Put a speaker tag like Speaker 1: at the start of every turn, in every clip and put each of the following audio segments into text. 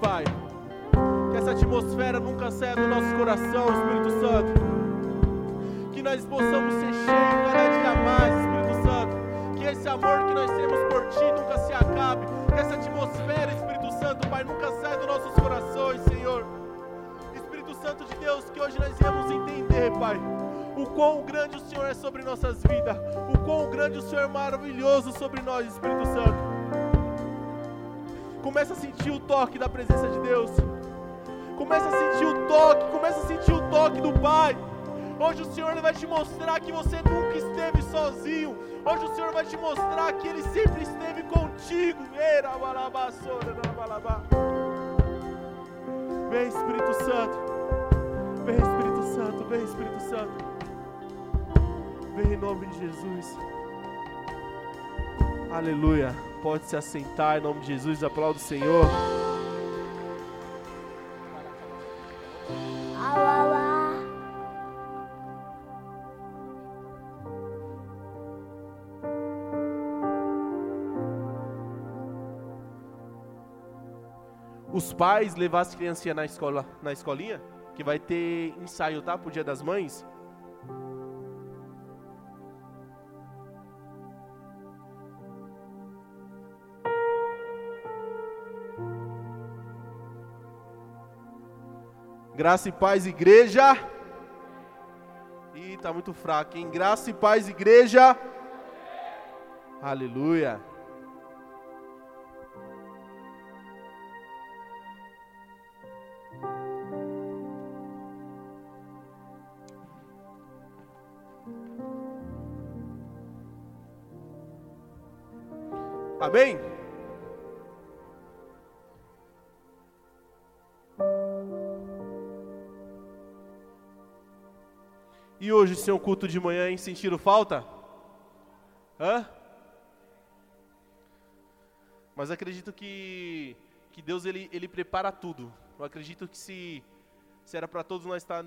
Speaker 1: Pai. Que essa atmosfera nunca saia do nosso coração, Espírito Santo. Que nós possamos ser cheios cada dia mais, Espírito Santo. Que esse amor que nós temos por Ti nunca se acabe. Que essa atmosfera, Espírito Santo, Pai, nunca saia dos nossos corações, Senhor. Espírito Santo de Deus, que hoje nós viemos entender, Pai o quão grande o Senhor é sobre nossas vidas, o quão grande o Senhor é maravilhoso sobre nós, Espírito Santo. Começa a sentir o toque da presença de Deus. Começa a sentir o toque, começa a sentir o toque do Pai. Hoje o Senhor vai te mostrar que você nunca esteve sozinho. Hoje o Senhor vai te mostrar que Ele sempre esteve contigo. Vem Espírito Santo. Vem Espírito Santo. Vem Espírito Santo. Vem em nome de Jesus. Aleluia. Pode se assentar em nome de Jesus. Aplauda o Senhor. Os pais levar as criancinhas na escola, na escolinha, que vai ter ensaio, tá? Pro Dia das Mães. Graça e paz, igreja. Ih, tá muito fraco, hein? Graça e paz, igreja. Aleluia. Amém? E hoje, sem o culto de manhã, hein? Sentiram falta? Hã? Mas acredito que, que Deus ele, ele prepara tudo. Eu acredito que se, se era para todos nós estar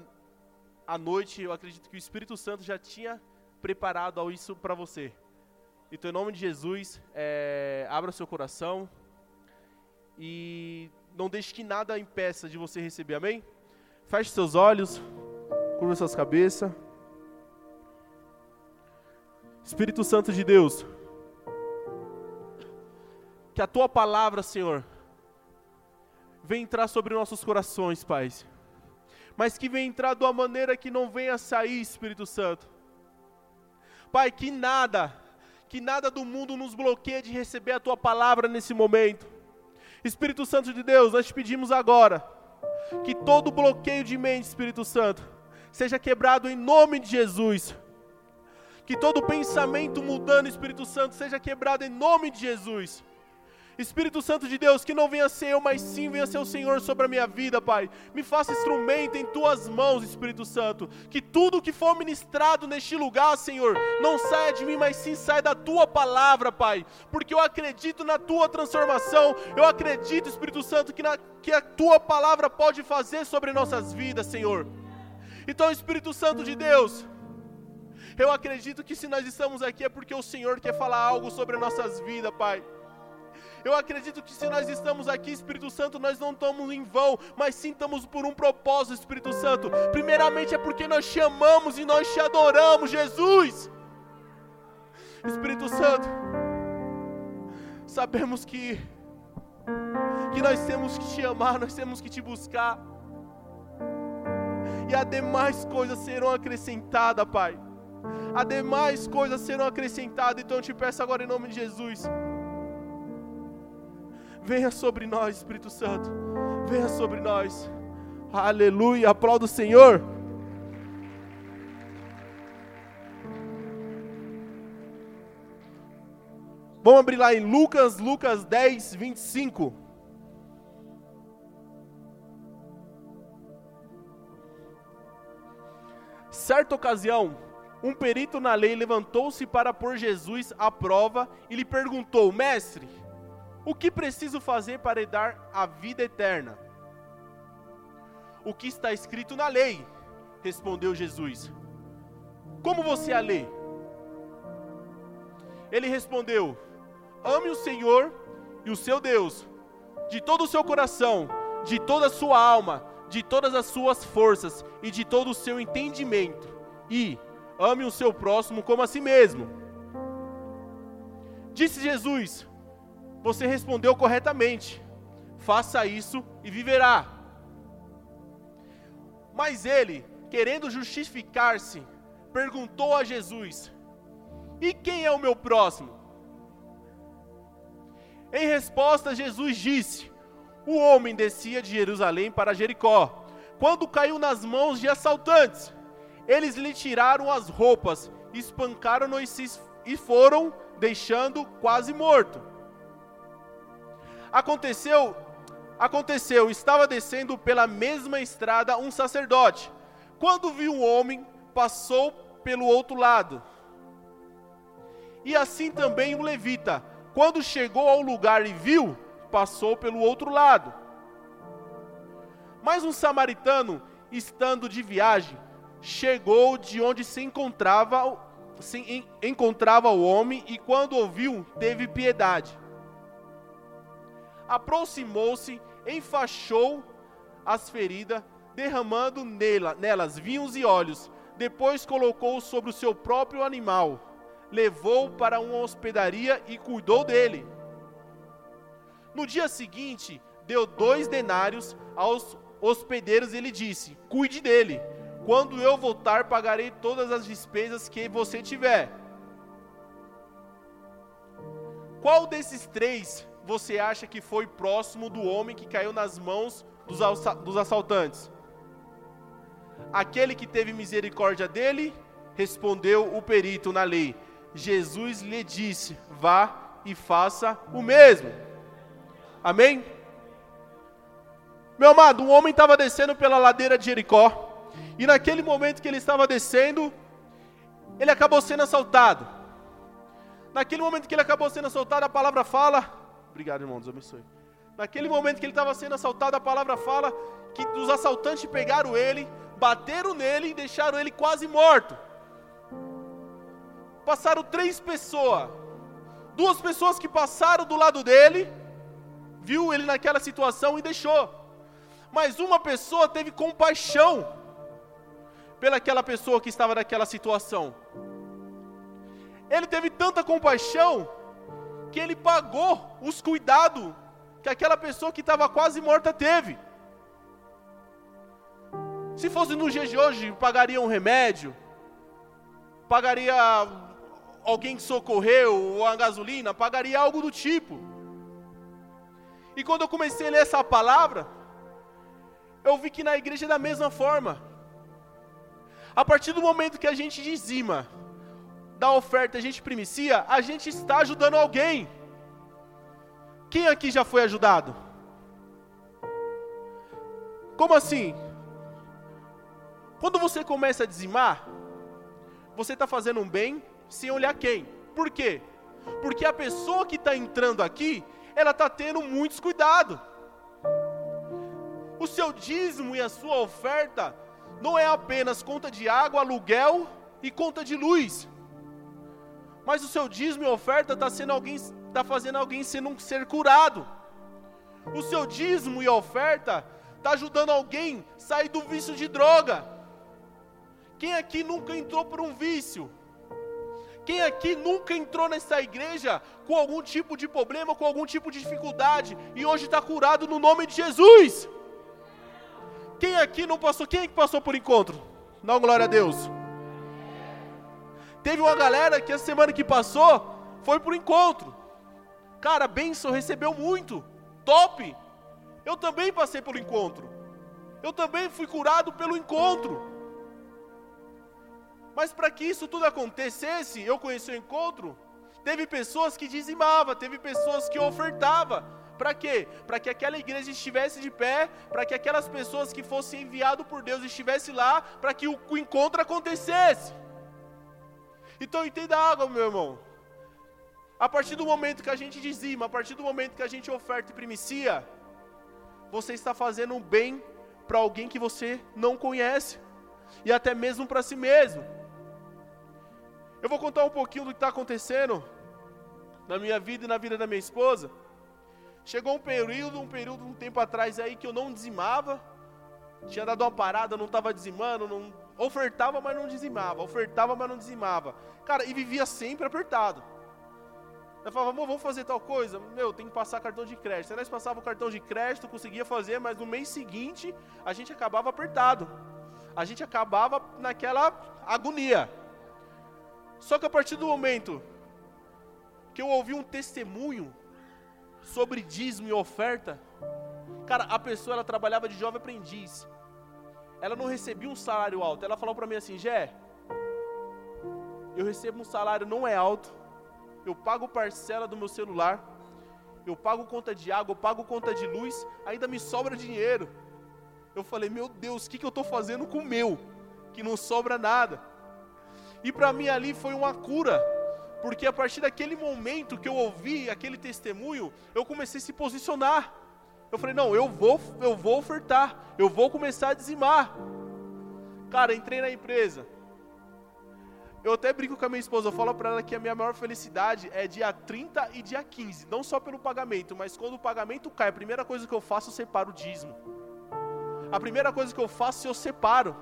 Speaker 1: à noite, eu acredito que o Espírito Santo já tinha preparado isso para você. Então, em nome de Jesus, é, abra seu coração e não deixe que nada impeça de você receber, amém? Feche seus olhos, curva suas cabeças. Espírito Santo de Deus, que a tua palavra, Senhor, venha entrar sobre nossos corações, Pai. Mas que venha entrar de uma maneira que não venha sair, Espírito Santo. Pai, que nada, que nada do mundo nos bloqueie de receber a tua palavra nesse momento. Espírito Santo de Deus, nós te pedimos agora que todo bloqueio de mente, Espírito Santo, seja quebrado em nome de Jesus. Que todo pensamento mudando, Espírito Santo, seja quebrado em nome de Jesus. Espírito Santo de Deus, que não venha ser eu, mas sim venha ser o Senhor sobre a minha vida, Pai. Me faça instrumento em tuas mãos, Espírito Santo. Que tudo que for ministrado neste lugar, Senhor, não saia de mim, mas sim saia da tua palavra, Pai. Porque eu acredito na tua transformação. Eu acredito, Espírito Santo, que, na, que a tua palavra pode fazer sobre nossas vidas, Senhor. Então, Espírito Santo de Deus, eu acredito que se nós estamos aqui é porque o Senhor quer falar algo sobre nossas vidas, Pai. Eu acredito que se nós estamos aqui, Espírito Santo, nós não estamos em vão, mas sim estamos por um propósito, Espírito Santo. Primeiramente é porque nós te amamos e nós te adoramos, Jesus. Espírito Santo, sabemos que que nós temos que te amar, nós temos que te buscar. E as demais coisas serão acrescentadas, Pai ademais coisas serão acrescentadas. Então eu te peço agora em nome de Jesus. Venha sobre nós, Espírito Santo. Venha sobre nós. Aleluia. Aplauda o Senhor. Vamos abrir lá em Lucas, Lucas 10, 25. Certa ocasião, um perito na lei levantou-se para pôr Jesus à prova e lhe perguntou: Mestre, o que preciso fazer para dar a vida eterna? O que está escrito na lei? Respondeu Jesus. Como você a lê? Ele respondeu: Ame o Senhor e o seu Deus de todo o seu coração, de toda a sua alma, de todas as suas forças e de todo o seu entendimento. E ame o seu próximo como a si mesmo. Disse Jesus: Você respondeu corretamente. Faça isso e viverá. Mas ele, querendo justificar-se, perguntou a Jesus: E quem é o meu próximo? Em resposta, Jesus disse: O homem descia de Jerusalém para Jericó, quando caiu nas mãos de assaltantes. Eles lhe tiraram as roupas, espancaram-no e foram, deixando quase morto. Aconteceu, aconteceu, estava descendo pela mesma estrada um sacerdote. Quando viu um homem, passou pelo outro lado. E assim também um levita, quando chegou ao lugar e viu, passou pelo outro lado. Mas um samaritano, estando de viagem, chegou de onde se encontrava, se encontrava o homem e, quando ouviu, teve piedade. Aproximou-se, enfaixou as feridas, derramando nela, nelas vinhos e óleos. Depois colocou sobre o seu próprio animal levou para uma hospedaria e cuidou dele. No dia seguinte, deu dois denários aos hospedeiros e lhe disse: Cuide dele. Quando eu voltar, pagarei todas as despesas que você tiver. Qual desses três você acha que foi próximo do homem que caiu nas mãos dos assaltantes? Aquele que teve misericórdia dele, respondeu o perito na lei. Jesus lhe disse: Vá e faça o mesmo. Amém? Meu amado, um homem estava descendo pela ladeira de Jericó, e naquele momento que ele estava descendo, ele acabou sendo assaltado. Naquele momento que ele acabou sendo assaltado, a palavra fala. Obrigado, irmão, Deus abençoe. Naquele momento que ele estava sendo assaltado, a palavra fala que os assaltantes pegaram ele, bateram nele e deixaram ele quase morto passaram três pessoas. Duas pessoas que passaram do lado dele, viu ele naquela situação e deixou. Mas uma pessoa teve compaixão pelaquela pessoa que estava naquela situação. Ele teve tanta compaixão que ele pagou os cuidados que aquela pessoa que estava quase morta teve. Se fosse no dia de hoje, pagaria um remédio, pagaria alguém que socorreu ou a gasolina, pagaria algo do tipo. E quando eu comecei a ler essa palavra, eu vi que na igreja é da mesma forma. A partir do momento que a gente dizima, da oferta, a gente primicia, a gente está ajudando alguém. Quem aqui já foi ajudado? Como assim? Quando você começa a dizimar, você está fazendo um bem sem olhar quem. Por quê? Porque a pessoa que está entrando aqui, ela está tendo muitos cuidados. O seu dízimo e a sua oferta não é apenas conta de água, aluguel e conta de luz. Mas o seu dízimo e oferta está sendo alguém, está fazendo alguém sendo um ser curado. O seu dízimo e oferta está ajudando alguém sair do vício de droga. Quem aqui nunca entrou por um vício? Quem aqui nunca entrou nessa igreja com algum tipo de problema, com algum tipo de dificuldade e hoje está curado no nome de Jesus? Quem aqui não passou? Quem é que passou por encontro? Não, glória a Deus. Teve uma galera que a semana que passou foi por encontro. Cara, benção, recebeu muito. Top. Eu também passei pelo encontro. Eu também fui curado pelo encontro. Mas para que isso tudo acontecesse, eu conheci o encontro, teve pessoas que dizimavam, teve pessoas que ofertavam. Para quê? Para que aquela igreja estivesse de pé, para que aquelas pessoas que fossem enviadas por Deus estivessem lá, para que o, encontro acontecesse. Então entenda algo, meu irmão. A partir do momento que a gente dizima, a partir do momento que a gente oferta e primicia, você está fazendo um bem para alguém que você não conhece, e até mesmo para si mesmo. Eu vou contar um pouquinho do que está acontecendo na minha vida e na vida da minha esposa. Chegou um período, um período, um tempo atrás aí que eu não dizimava. Tinha dado uma parada, não estava dizimando, não ofertava, mas não dizimava, ofertava, mas não dizimava. Cara, e vivia sempre apertado. Eu falava, amor, vamos fazer tal coisa? Meu, tem que passar cartão de crédito. Aí passava o cartão de crédito, conseguia fazer, mas no mês seguinte a gente acabava apertado. A gente acabava naquela agonia. Só que a partir do momento que eu ouvi um testemunho sobre dízimo e oferta, cara, a pessoa ela trabalhava de jovem aprendiz. Ela não recebia um salário alto. Ela falou para mim assim, Jé, eu recebo um salário não é alto, eu pago parcela do meu celular, eu pago conta de água, eu pago conta de luz, ainda me sobra dinheiro. Eu falei, meu Deus, o que, que eu estou fazendo com o meu? Que não sobra nada. E para mim ali foi uma cura, porque a partir daquele momento que eu ouvi aquele testemunho, eu comecei a se posicionar. Eu falei, não, eu vou, eu vou ofertar, eu vou começar a dizimar. Cara, entrei na empresa, eu até brinco com a minha esposa, eu falo para ela que a minha maior felicidade é dia 30 e dia 15, não só pelo pagamento, mas quando o pagamento cai, a primeira coisa que eu faço, eu separo o dízimo. A primeira coisa que eu faço, eu separo.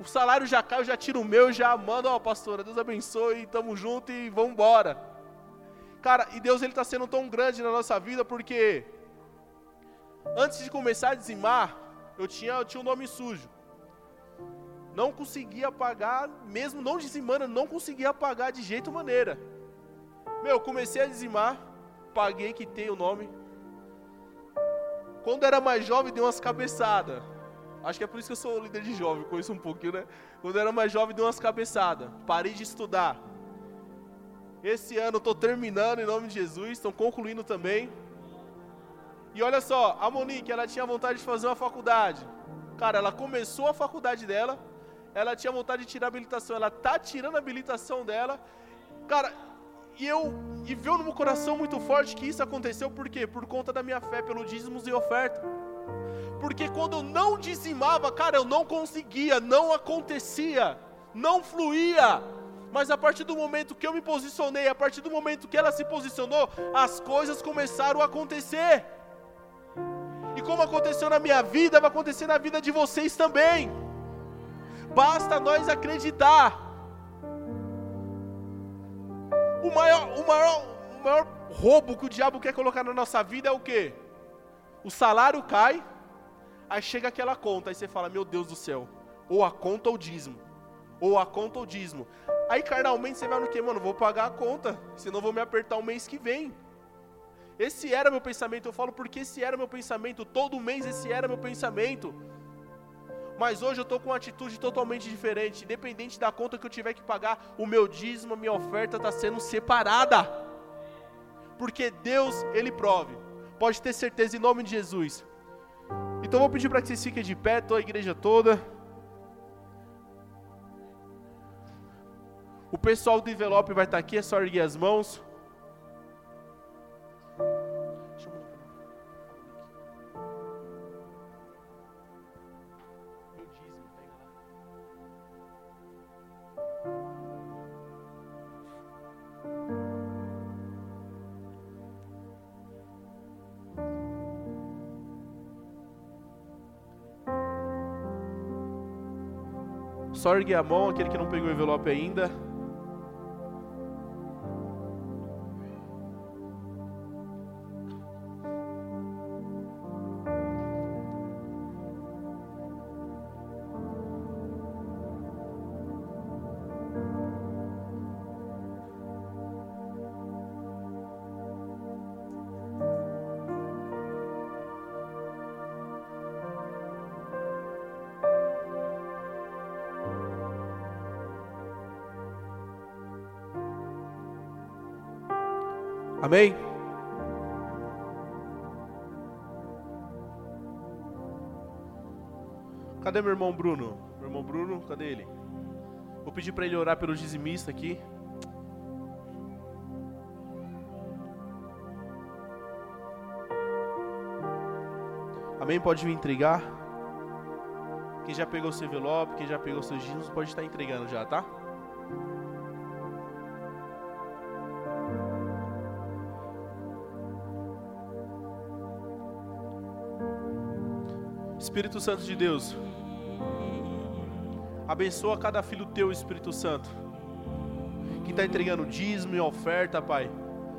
Speaker 1: O salário já cai, eu já tiro o meu, já mando, ó, oh, pastora, Deus abençoe, tamo junto e vamos embora. Cara, e Deus ele está sendo tão grande na nossa vida porque antes de começar a dizimar, eu tinha, eu tinha um nome sujo não conseguia pagar, mesmo não dizimando, não conseguia pagar de jeito maneira. Meu, comecei a dizimar, paguei, que tem o nome. Quando era mais jovem, dei umas cabeçadas. Acho que é por isso que eu sou líder de jovem, conheço um pouquinho, né? Quando era mais jovem, dei umas cabeçadas. Parei de estudar. Esse ano estou terminando em nome de Jesus, estão concluindo também. E olha só, a Monique, ela tinha vontade de fazer uma faculdade. Cara, ela começou a faculdade dela, ela tinha vontade de tirar a habilitação, ela tá tirando a habilitação dela. Cara, e eu e veio no meu coração muito forte que isso aconteceu por quê? Por conta da minha fé pelo dízimos e oferta. Porque quando eu não dizimava, cara, eu não conseguia, não acontecia, não fluía. Mas a partir do momento que eu me posicionei, a partir do momento que ela se posicionou, as coisas começaram a acontecer. E como aconteceu na minha vida, vai acontecer na vida de vocês também basta nós acreditar. O maior, o maior, o maior roubo que o diabo quer colocar na nossa vida é o quê? O salário cai, aí chega aquela conta, aí você fala, meu Deus do céu, ou a conta ou o dízimo, ou a conta ou o dízimo. Aí carnalmente você vai no que, mano, vou pagar a conta, senão vou me apertar o mês que vem. Esse era meu pensamento, eu falo porque esse era meu pensamento, todo mês esse era meu pensamento. Mas hoje eu estou com uma atitude totalmente diferente. Independente da conta que eu tiver que pagar, o meu dízimo, a minha oferta está sendo separada. Porque Deus, Ele prove. Pode ter certeza em nome de Jesus. Então vou pedir para que vocês fiquem de pé, toda a igreja toda. O pessoal do envelope vai estar aqui, é só erguer as mãos. Só ergue a mão, aquele que não pegou o envelope ainda. Amém? Cadê meu irmão Bruno? Meu irmão Bruno, cadê ele? Vou pedir para ele orar pelo dizimista aqui. Amém? Pode vir entregar. Quem já pegou seu envelope, quem já pegou seus dízimos, pode estar entregando já, tá? Espírito Santo de Deus, abençoa cada filho teu, Espírito Santo, que está entregando dízimo e oferta, Pai.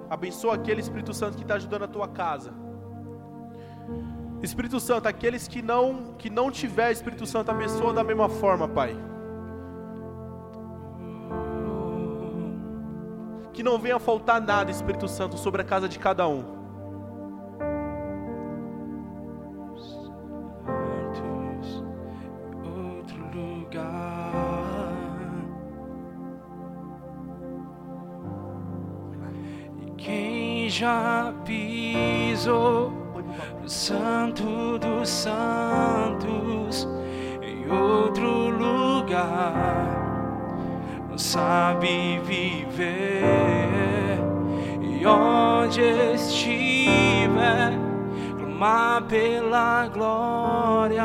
Speaker 1: Abençoa aquele Espírito Santo que está ajudando a tua casa. Espírito Santo, aqueles que não que não tiver Espírito Santo, abençoa da mesma forma, Pai. Que não venha faltar nada, Espírito Santo, sobre a casa de cada um.
Speaker 2: Sabe viver. E onde estiver clamar pela glória,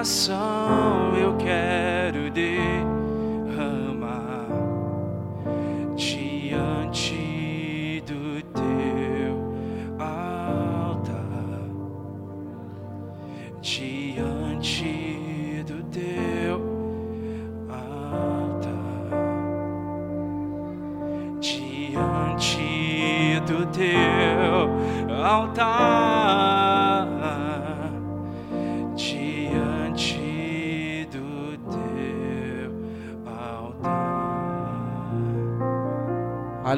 Speaker 2: coração eu quero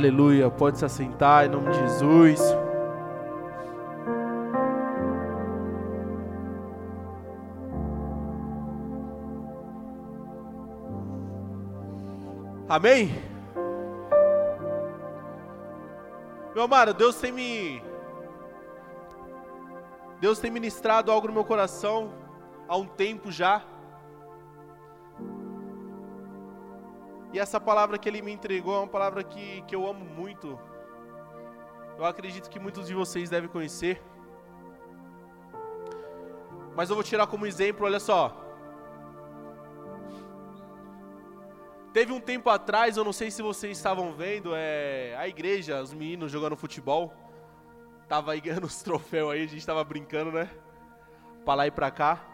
Speaker 1: Aleluia. Pode se assentar em nome de Jesus. Amém? Meu amado, Deus tem me. Deus tem ministrado algo no meu coração há um tempo já. E essa palavra que ele me entregou é uma palavra que, que eu amo muito. Eu acredito que muitos de vocês devem conhecer. Mas eu vou tirar como exemplo, olha só. Teve um tempo atrás, eu não sei se vocês estavam vendo, é, a igreja, os meninos jogando futebol. Tava aí ganhando os troféus aí, a gente tava brincando, né? Pra lá e pra cá.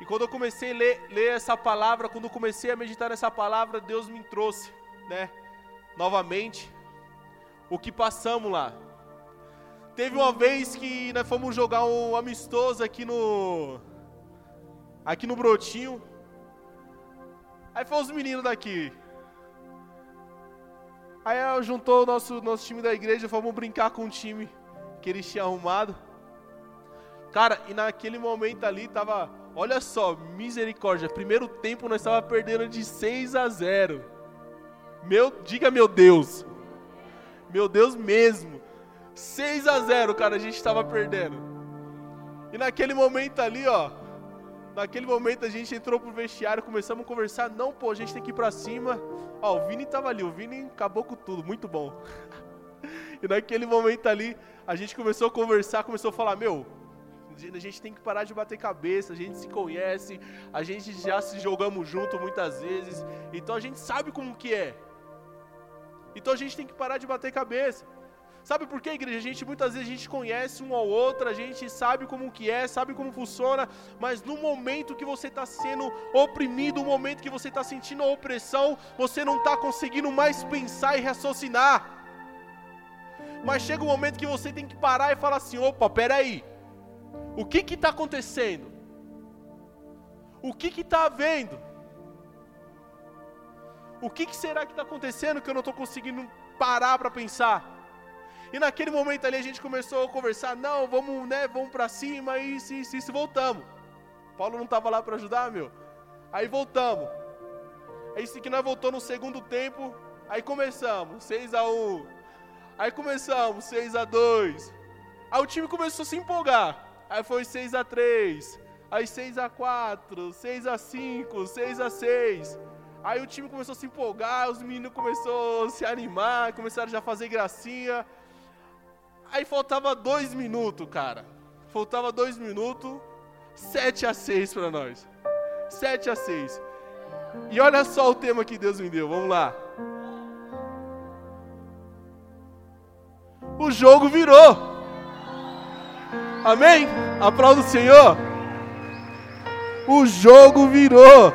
Speaker 1: E quando eu comecei a ler, ler essa palavra, quando eu comecei a meditar nessa palavra, Deus me trouxe, né? Novamente, o que passamos lá. Teve uma vez que nós fomos jogar um amistoso aqui no. Aqui no Brotinho. Aí foi os meninos daqui. Aí juntou o nosso, nosso time da igreja, fomos brincar com o time que eles tinham arrumado. Cara, e naquele momento ali tava, olha só, misericórdia, primeiro tempo nós estava perdendo de 6 a 0. Meu, diga meu Deus. Meu Deus mesmo. 6 a 0, cara, a gente estava perdendo. E naquele momento ali, ó, naquele momento a gente entrou pro vestiário, começamos a conversar, não, pô, a gente tem que ir pra cima. Ó, o Vini tava ali, o Vini acabou com tudo, muito bom. e naquele momento ali, a gente começou a conversar, começou a falar, meu, a gente tem que parar de bater cabeça, a gente se conhece, a gente já se jogamos junto muitas vezes, então a gente sabe como que é. Então a gente tem que parar de bater cabeça. Sabe por quê, igreja? A gente muitas vezes a gente conhece um ao outro, a gente sabe como que é, sabe como funciona, mas no momento que você está sendo oprimido, no momento que você está sentindo a opressão, você não está conseguindo mais pensar e raciocinar. Mas chega um momento que você tem que parar e falar assim: opa, peraí, o que está acontecendo? O que está havendo? O que, que será que está acontecendo que eu não estou conseguindo parar para pensar? E naquele momento ali a gente começou a conversar, não, vamos, né, vamos para cima, e isso, isso, isso, voltamos. Paulo não estava lá para ajudar, meu. Aí voltamos. Aí sim que nós voltamos no segundo tempo, aí começamos, 6 a 1 Aí começamos, 6 a 2 Aí o time começou a se empolgar. Aí foi 6 a 3 aí 6 a 4 6 a 5 6 a 6 Aí o time começou a se empolgar, os meninos começaram a se animar, começaram já a fazer gracinha. Aí faltava dois minutos, cara. Faltava dois minutos, 7 a 6 para nós. 7 a 6. E olha só o tema que Deus me deu, vamos lá. O jogo virou. Amém? Aplauda o Senhor. O jogo virou.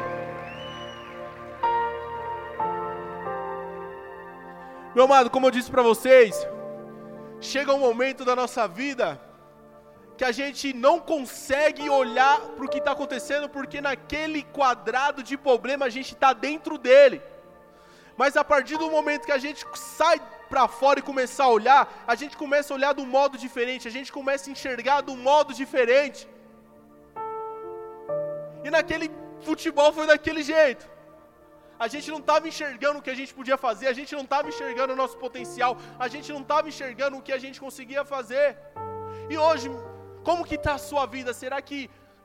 Speaker 1: Meu amado, como eu disse para vocês, chega um momento da nossa vida que a gente não consegue olhar para o que está acontecendo, porque naquele quadrado de problema a gente está dentro dele. Mas a partir do momento que a gente sai para fora e começar a olhar, a gente começa a olhar de um modo diferente, a gente começa a enxergar de um modo diferente. E naquele futebol foi daquele jeito. A gente não estava enxergando o que a gente podia fazer, a gente não estava enxergando o nosso potencial, a gente não estava enxergando o que a gente conseguia fazer. E hoje, como que está a sua vida? Será que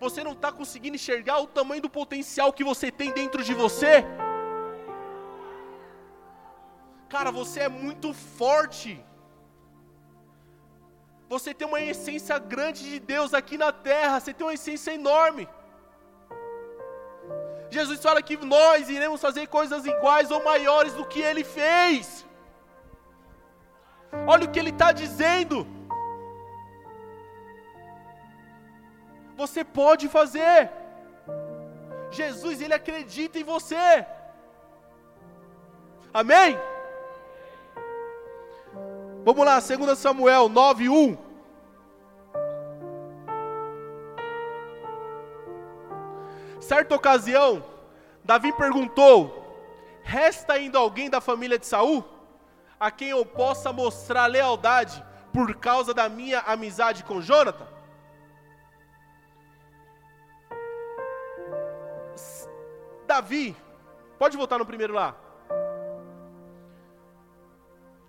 Speaker 1: você não está conseguindo enxergar o tamanho do potencial que você tem dentro de você? Cara, você é muito forte. Você tem uma essência grande de Deus aqui na terra, você tem uma essência enorme. Jesus fala que nós iremos fazer coisas iguais ou maiores do que ele fez. Olha o que ele está dizendo. Você pode fazer. Jesus, ele acredita em você. Amém? Vamos lá, 2 Samuel 9, 1. Certa ocasião, Davi perguntou: Resta ainda alguém da família de Saul a quem eu possa mostrar lealdade por causa da minha amizade com Jonathan? Davi, pode voltar no primeiro lá.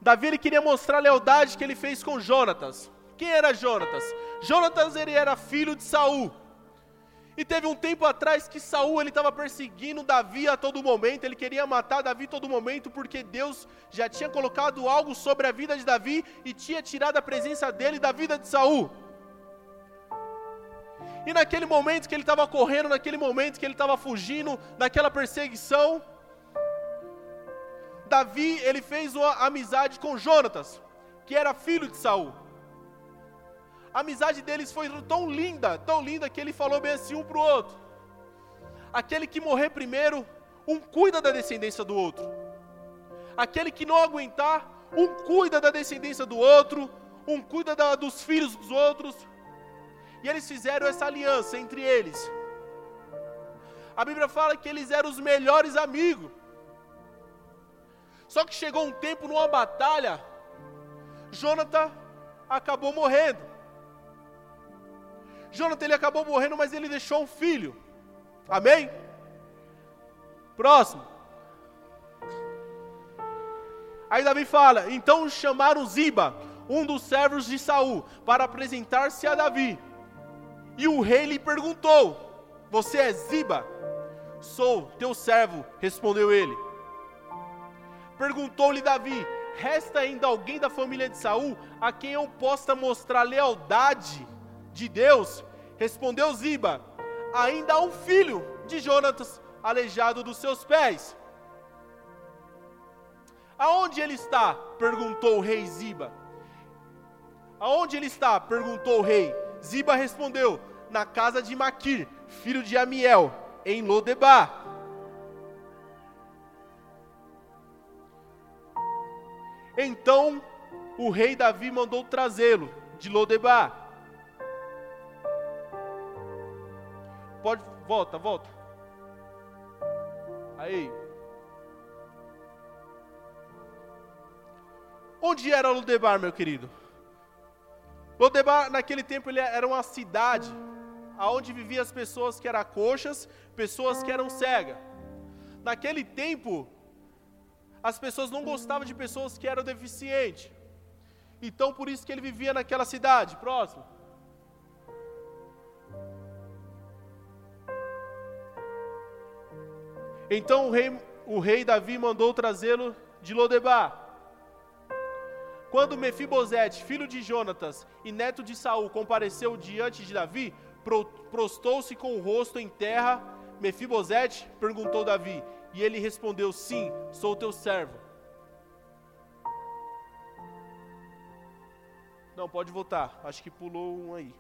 Speaker 1: Davi ele queria mostrar a lealdade que ele fez com Jonatas. Quem era Jonatas? Jonatas ele era filho de Saul. E teve um tempo atrás que Saul ele estava perseguindo Davi a todo momento, ele queria matar Davi a todo momento, porque Deus já tinha colocado algo sobre a vida de Davi e tinha tirado a presença dele da vida de Saul. E naquele momento que ele estava correndo, naquele momento que ele estava fugindo daquela perseguição, Davi ele fez uma amizade com Jonatas, que era filho de Saul a amizade deles foi tão linda, tão linda, que ele falou bem assim um para o outro: aquele que morrer primeiro, um cuida da descendência do outro, aquele que não aguentar, um cuida da descendência do outro, um cuida da, dos filhos dos outros. E eles fizeram essa aliança entre eles. A Bíblia fala que eles eram os melhores amigos. Só que chegou um tempo numa batalha, Jonathan acabou morrendo. Jonathan ele acabou morrendo, mas ele deixou um filho. Amém? Próximo. Aí Davi fala: Então chamaram Ziba, um dos servos de Saul, para apresentar-se a Davi. E o rei lhe perguntou: Você é Ziba? Sou teu servo, respondeu ele. Perguntou-lhe Davi: Resta ainda alguém da família de Saul a quem eu possa mostrar lealdade? de Deus, respondeu Ziba: Ainda há um filho de Jonatas aleijado dos seus pés. Aonde ele está? perguntou o rei Ziba. Aonde ele está? perguntou o rei. Ziba respondeu: Na casa de Maquir, filho de Amiel, em Lodebar. Então o rei Davi mandou trazê-lo de Lodebar. Pode, volta, volta. Aí. Onde era Lodebar, meu querido? Lodebar, naquele tempo, ele era uma cidade aonde viviam as pessoas que eram coxas, pessoas que eram cegas. Naquele tempo, as pessoas não gostavam de pessoas que eram deficientes. Então, por isso que ele vivia naquela cidade. Próximo. Então o rei, o rei Davi mandou trazê-lo de Lodebar. Quando Mefibosete, filho de Jonatas e neto de Saul, compareceu diante de Davi, prostou-se com o rosto em terra. Mefibosete perguntou Davi, e ele respondeu: Sim, sou teu servo. Não, pode voltar. Acho que pulou um aí.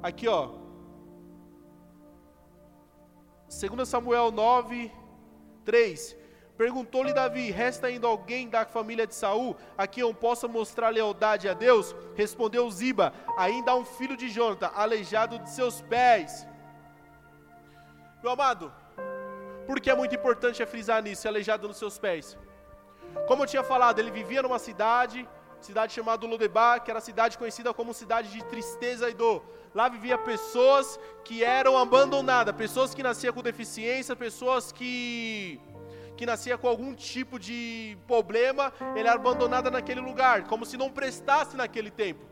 Speaker 1: Aqui, ó. 2 Samuel 9, 3. Perguntou-lhe Davi: Resta ainda alguém da família de Saul a quem eu possa mostrar lealdade a Deus? Respondeu Ziba: Ainda há um filho de Jonathan, aleijado de seus pés. Meu amado, por que é muito importante é frisar nisso, aleijado nos seus pés? Como eu tinha falado, ele vivia numa cidade, cidade chamada Lodebar, que era cidade conhecida como cidade de tristeza e dor. Lá vivia pessoas que eram abandonadas, pessoas que nasciam com deficiência, pessoas que que nascia com algum tipo de problema, ele era abandonada naquele lugar, como se não prestasse naquele tempo.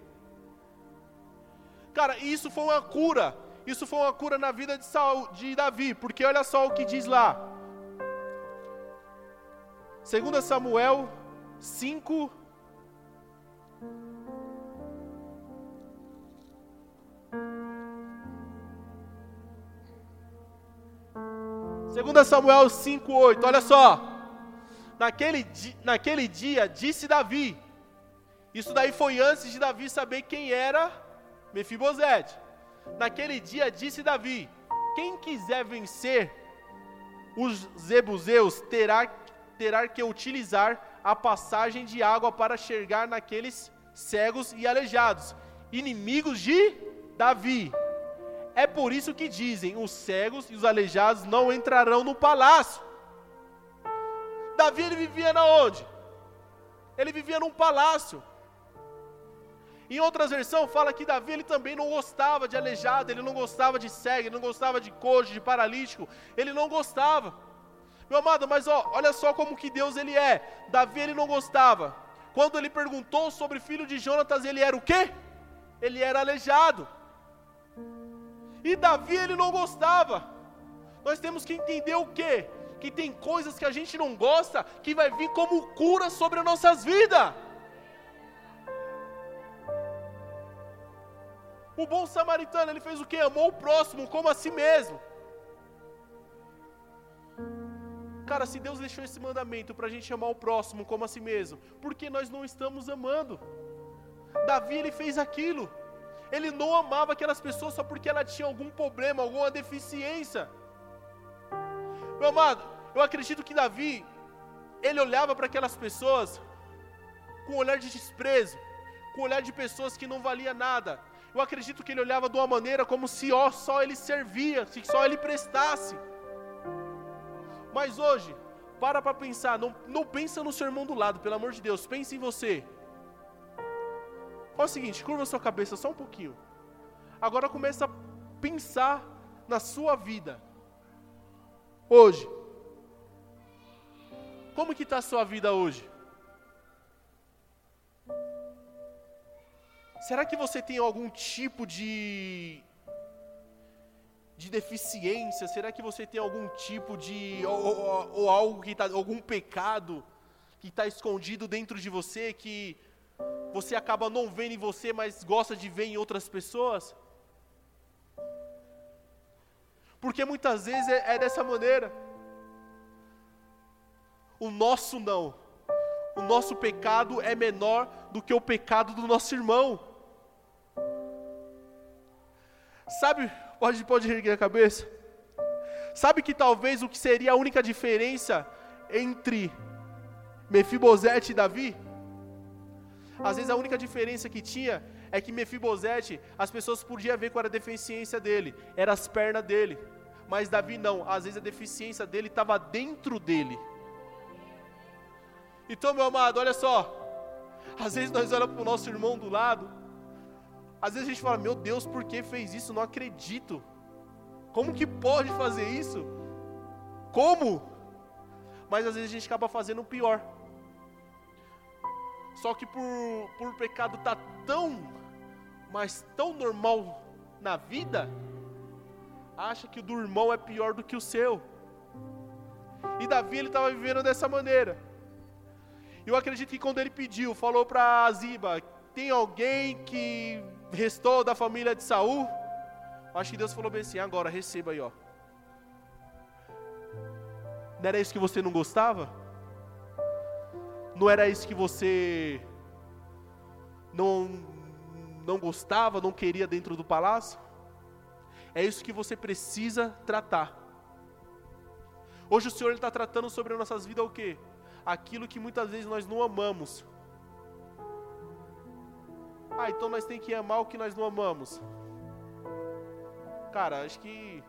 Speaker 1: Cara, isso foi uma cura. Isso foi uma cura na vida de, Saul, de Davi, porque olha só o que diz lá. 2 Samuel 5, 2 Samuel 5,8, olha só. Naquele, naquele dia disse Davi, isso daí foi antes de Davi saber quem era Mefibosete. Naquele dia disse Davi: Quem quiser vencer os Zebuseus terá, terá que utilizar a passagem de água para chegar naqueles cegos e aleijados, inimigos de Davi. É por isso que dizem: os cegos e os aleijados não entrarão no palácio. Davi ele vivia na onde? Ele vivia num palácio. Em outras versões fala que Davi ele também não gostava de aleijado, ele não gostava de cego, ele não gostava de coxo, de paralítico, ele não gostava. Meu amado, mas ó, olha só como que Deus ele é. Davi ele não gostava. Quando ele perguntou sobre filho de Jonatas, ele era o quê? Ele era aleijado. E Davi ele não gostava. Nós temos que entender o quê? Que tem coisas que a gente não gosta que vai vir como cura sobre as nossas vidas. O bom samaritano, ele fez o que? Amou o próximo como a si mesmo. Cara, se Deus deixou esse mandamento para a gente amar o próximo como a si mesmo, por que nós não estamos amando? Davi, ele fez aquilo. Ele não amava aquelas pessoas só porque ela tinha algum problema, alguma deficiência. Meu amado, eu acredito que Davi, ele olhava para aquelas pessoas com um olhar de desprezo, com um olhar de pessoas que não valia nada. Eu acredito que ele olhava de uma maneira como se ó, só ele servia, se só ele prestasse. Mas hoje, para para pensar, não, não pensa no seu irmão do lado, pelo amor de Deus, pense em você. Faz o seguinte, curva sua cabeça só um pouquinho. Agora começa a pensar na sua vida. Hoje. Como que está a sua vida hoje? Será que você tem algum tipo de de deficiência? Será que você tem algum tipo de ou, ou, ou algo que tá, algum pecado que está escondido dentro de você que você acaba não vendo em você, mas gosta de ver em outras pessoas? Porque muitas vezes é, é dessa maneira. O nosso não. O nosso pecado é menor do que o pecado do nosso irmão. Sabe, pode, pode erguer a cabeça. Sabe que talvez o que seria a única diferença entre Mefibosete e Davi? Às vezes a única diferença que tinha é que Mefibosete, as pessoas podiam ver qual era a deficiência dele, eram as pernas dele. Mas Davi não, às vezes a deficiência dele estava dentro dele. Então, meu amado, olha só. Às vezes nós olhamos para o nosso irmão do lado, às vezes a gente fala, meu Deus, por que fez isso? Não acredito. Como que pode fazer isso? Como? Mas às vezes a gente acaba fazendo o pior. Só que por, por pecado tá tão, mas tão normal na vida, acha que o do irmão é pior do que o seu. E Davi ele estava vivendo dessa maneira. Eu acredito que quando ele pediu, falou para Ziba, tem alguém que restou da família de Saul? Acho que Deus falou bem assim, agora receba aí, ó. Não era isso que você não gostava? Não era isso que você não, não gostava, não queria dentro do palácio? É isso que você precisa tratar. Hoje o Senhor está tratando sobre as nossas vidas o quê? Aquilo que muitas vezes nós não amamos. Ah, então nós tem que amar o que nós não amamos. Cara, acho que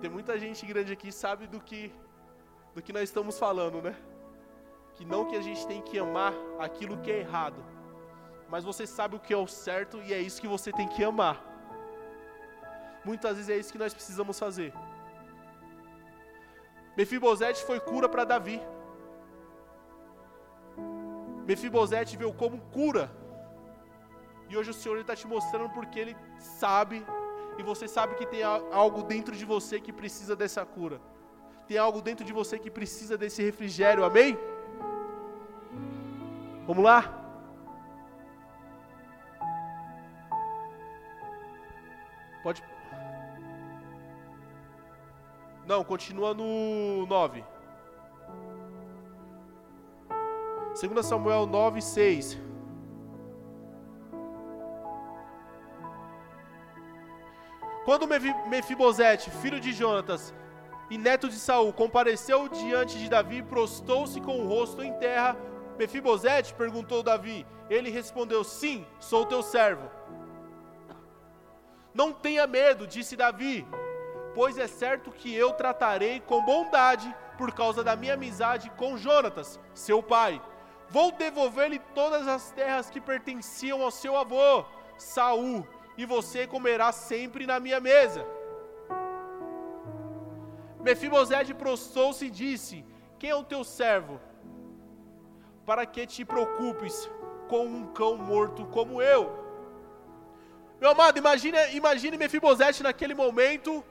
Speaker 1: tem muita gente grande aqui sabe do que do que nós estamos falando, né? que não que a gente tem que amar aquilo que é errado, mas você sabe o que é o certo e é isso que você tem que amar. Muitas vezes é isso que nós precisamos fazer. Mefibosete foi cura para Davi. Mefibosete veio como cura. E hoje o Senhor está te mostrando porque Ele sabe, e você sabe que tem algo dentro de você que precisa dessa cura. Tem algo dentro de você que precisa desse refrigério, amém? Vamos lá? Pode. Não, continua no 9. 2 Samuel 9, 6. Quando Mefibosete, filho de Jonatas e neto de Saul, compareceu diante de Davi, prostou-se com o rosto em terra Mefibosete? perguntou Davi. Ele respondeu: Sim, sou teu servo. Não tenha medo, disse Davi, pois é certo que eu tratarei com bondade por causa da minha amizade com Jonatas, seu pai. Vou devolver-lhe todas as terras que pertenciam ao seu avô, Saul, e você comerá sempre na minha mesa. Mefibosete prostrou-se e disse: Quem é o teu servo? para que te preocupes com um cão morto como eu? Meu amado, imagine, imagine Mefibosete naquele momento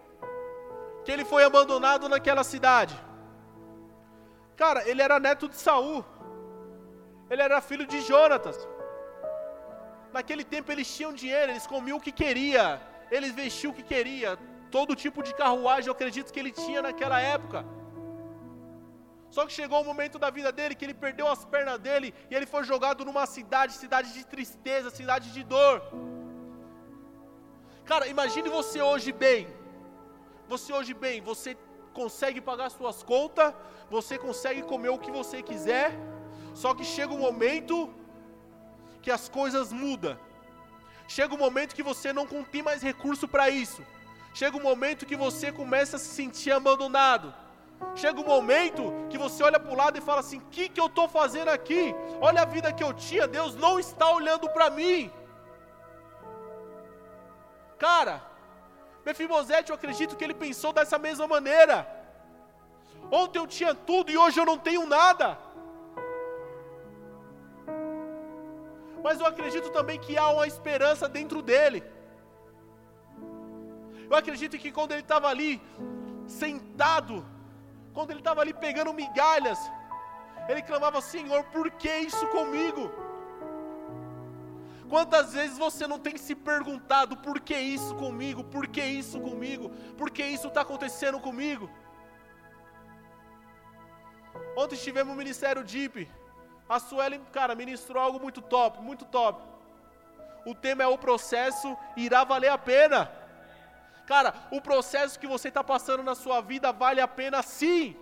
Speaker 1: que ele foi abandonado naquela cidade. Cara, ele era neto de Saul. Ele era filho de Jonatas. Naquele tempo eles tinham dinheiro, eles comiam o que queria, eles vestiam o que queria, todo tipo de carruagem eu acredito que ele tinha naquela época. Só que chegou um momento da vida dele que ele perdeu as pernas dele e ele foi jogado numa cidade, cidade de tristeza, cidade de dor. Cara, imagine você hoje bem. Você hoje bem, você consegue pagar suas contas, você consegue comer o que você quiser, só que chega um momento que as coisas mudam. Chega um momento que você não tem mais recurso para isso. Chega um momento que você começa a se sentir abandonado Chega um momento que você olha para o lado e fala assim: o que, que eu estou fazendo aqui? Olha a vida que eu tinha, Deus não está olhando para mim. Cara, Mefibosete, eu acredito que ele pensou dessa mesma maneira. Ontem eu tinha tudo e hoje eu não tenho nada. Mas eu acredito também que há uma esperança dentro dele. Eu acredito que quando ele estava ali, sentado, quando ele estava ali pegando migalhas, ele clamava: Senhor, por que isso comigo? Quantas vezes você não tem se perguntado por que isso comigo? Por que isso comigo? Por que isso está acontecendo comigo? Ontem tivemos o Ministério DIP. A Sueli, cara, ministrou algo muito top, muito top. O tema é o processo irá valer a pena. Cara, o processo que você está passando na sua vida vale a pena sim.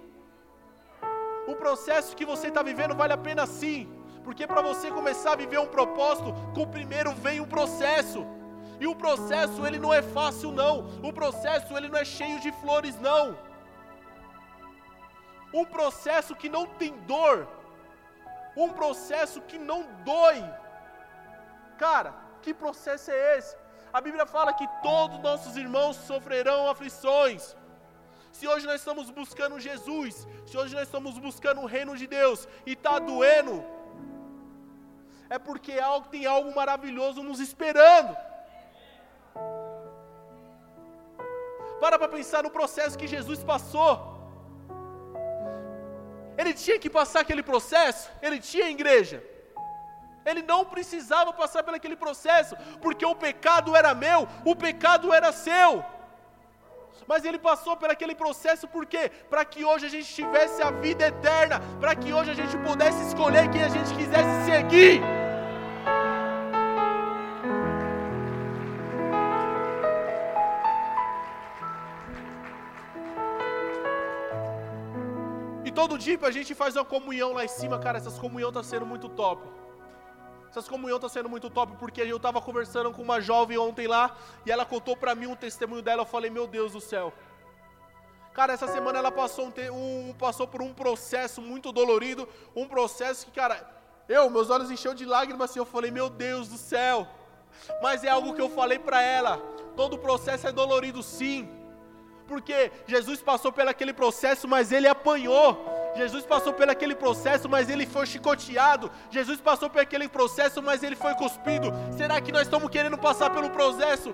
Speaker 1: O processo que você está vivendo vale a pena sim, porque para você começar a viver um propósito, com o primeiro vem um processo. E o processo ele não é fácil não. O processo ele não é cheio de flores não. Um processo que não tem dor. Um processo que não dói. Cara, que processo é esse? A Bíblia fala que todos nossos irmãos sofrerão aflições. Se hoje nós estamos buscando Jesus, se hoje nós estamos buscando o reino de Deus e está doendo, é porque tem algo maravilhoso nos esperando. Para para pensar no processo que Jesus passou. Ele tinha que passar aquele processo, ele tinha igreja. Ele não precisava passar por aquele processo, porque o pecado era meu, o pecado era seu. Mas ele passou por aquele processo por quê? Para que hoje a gente tivesse a vida eterna, para que hoje a gente pudesse escolher quem a gente quisesse seguir. Todo dia a gente faz uma comunhão lá em cima, cara, essas comunhão tá sendo muito top. Essas comunhão tá sendo muito top porque eu tava conversando com uma jovem ontem lá e ela contou para mim um testemunho dela. Eu falei, meu Deus do céu. Cara, essa semana ela passou, um, um, passou por um processo muito dolorido, um processo que, cara, eu, meus olhos encheu de lágrimas assim. Eu falei, meu Deus do céu. Mas é algo que eu falei para ela. Todo processo é dolorido, sim. Porque Jesus passou pelo aquele processo, mas ele apanhou. Jesus passou pelo aquele processo, mas ele foi chicoteado. Jesus passou por aquele processo, mas ele foi cuspido. Será que nós estamos querendo passar pelo processo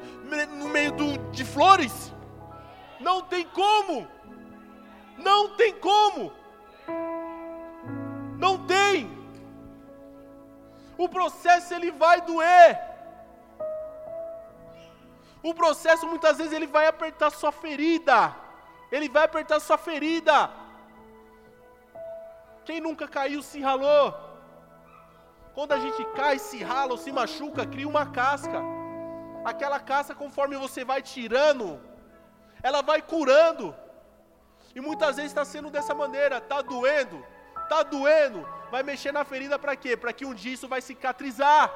Speaker 1: no meio do, de flores? Não tem como. Não tem como. Não tem. O processo ele vai doer. O processo muitas vezes ele vai apertar sua ferida. Ele vai apertar sua ferida. Quem nunca caiu se ralou? Quando a gente cai, se rala ou se machuca, cria uma casca. Aquela casca, conforme você vai tirando, ela vai curando. E muitas vezes está sendo dessa maneira, está doendo, está doendo, vai mexer na ferida para quê? Para que um dia isso vai cicatrizar.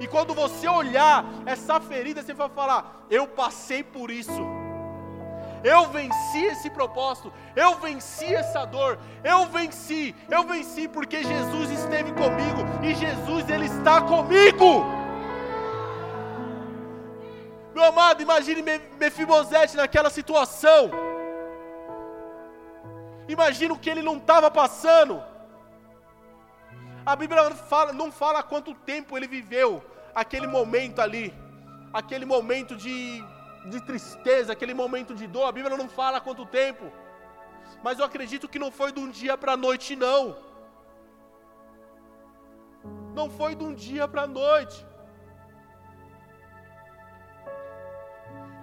Speaker 1: E quando você olhar essa ferida, você vai falar: Eu passei por isso. Eu venci esse propósito, eu venci essa dor, eu venci, eu venci porque Jesus esteve comigo e Jesus ele está comigo. Meu amado, imagine Mefibosete naquela situação. Imagina o que ele não estava passando. A Bíblia não fala, não fala quanto tempo ele viveu aquele momento ali, aquele momento de de tristeza, aquele momento de dor, a Bíblia não fala quanto tempo. Mas eu acredito que não foi de um dia para a noite, não. Não foi de um dia para a noite.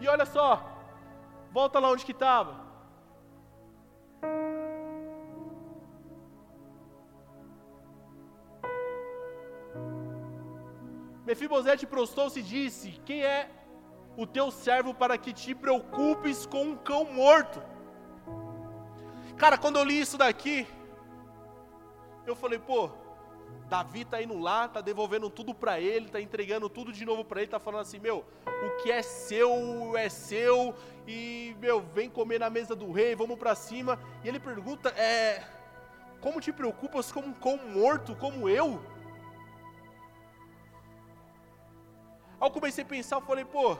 Speaker 1: E olha só, volta lá onde que estava. Mefibosete prostou-se e disse: Quem é o teu servo para que te preocupes com um cão morto. Cara, quando eu li isso daqui, eu falei, pô, Davi está indo lá, está devolvendo tudo para ele, está entregando tudo de novo para ele, está falando assim, meu, o que é seu é seu e meu, vem comer na mesa do rei, vamos para cima. E ele pergunta, é, como te preocupas com um cão morto como eu? Aí eu comecei a pensar, eu falei, pô,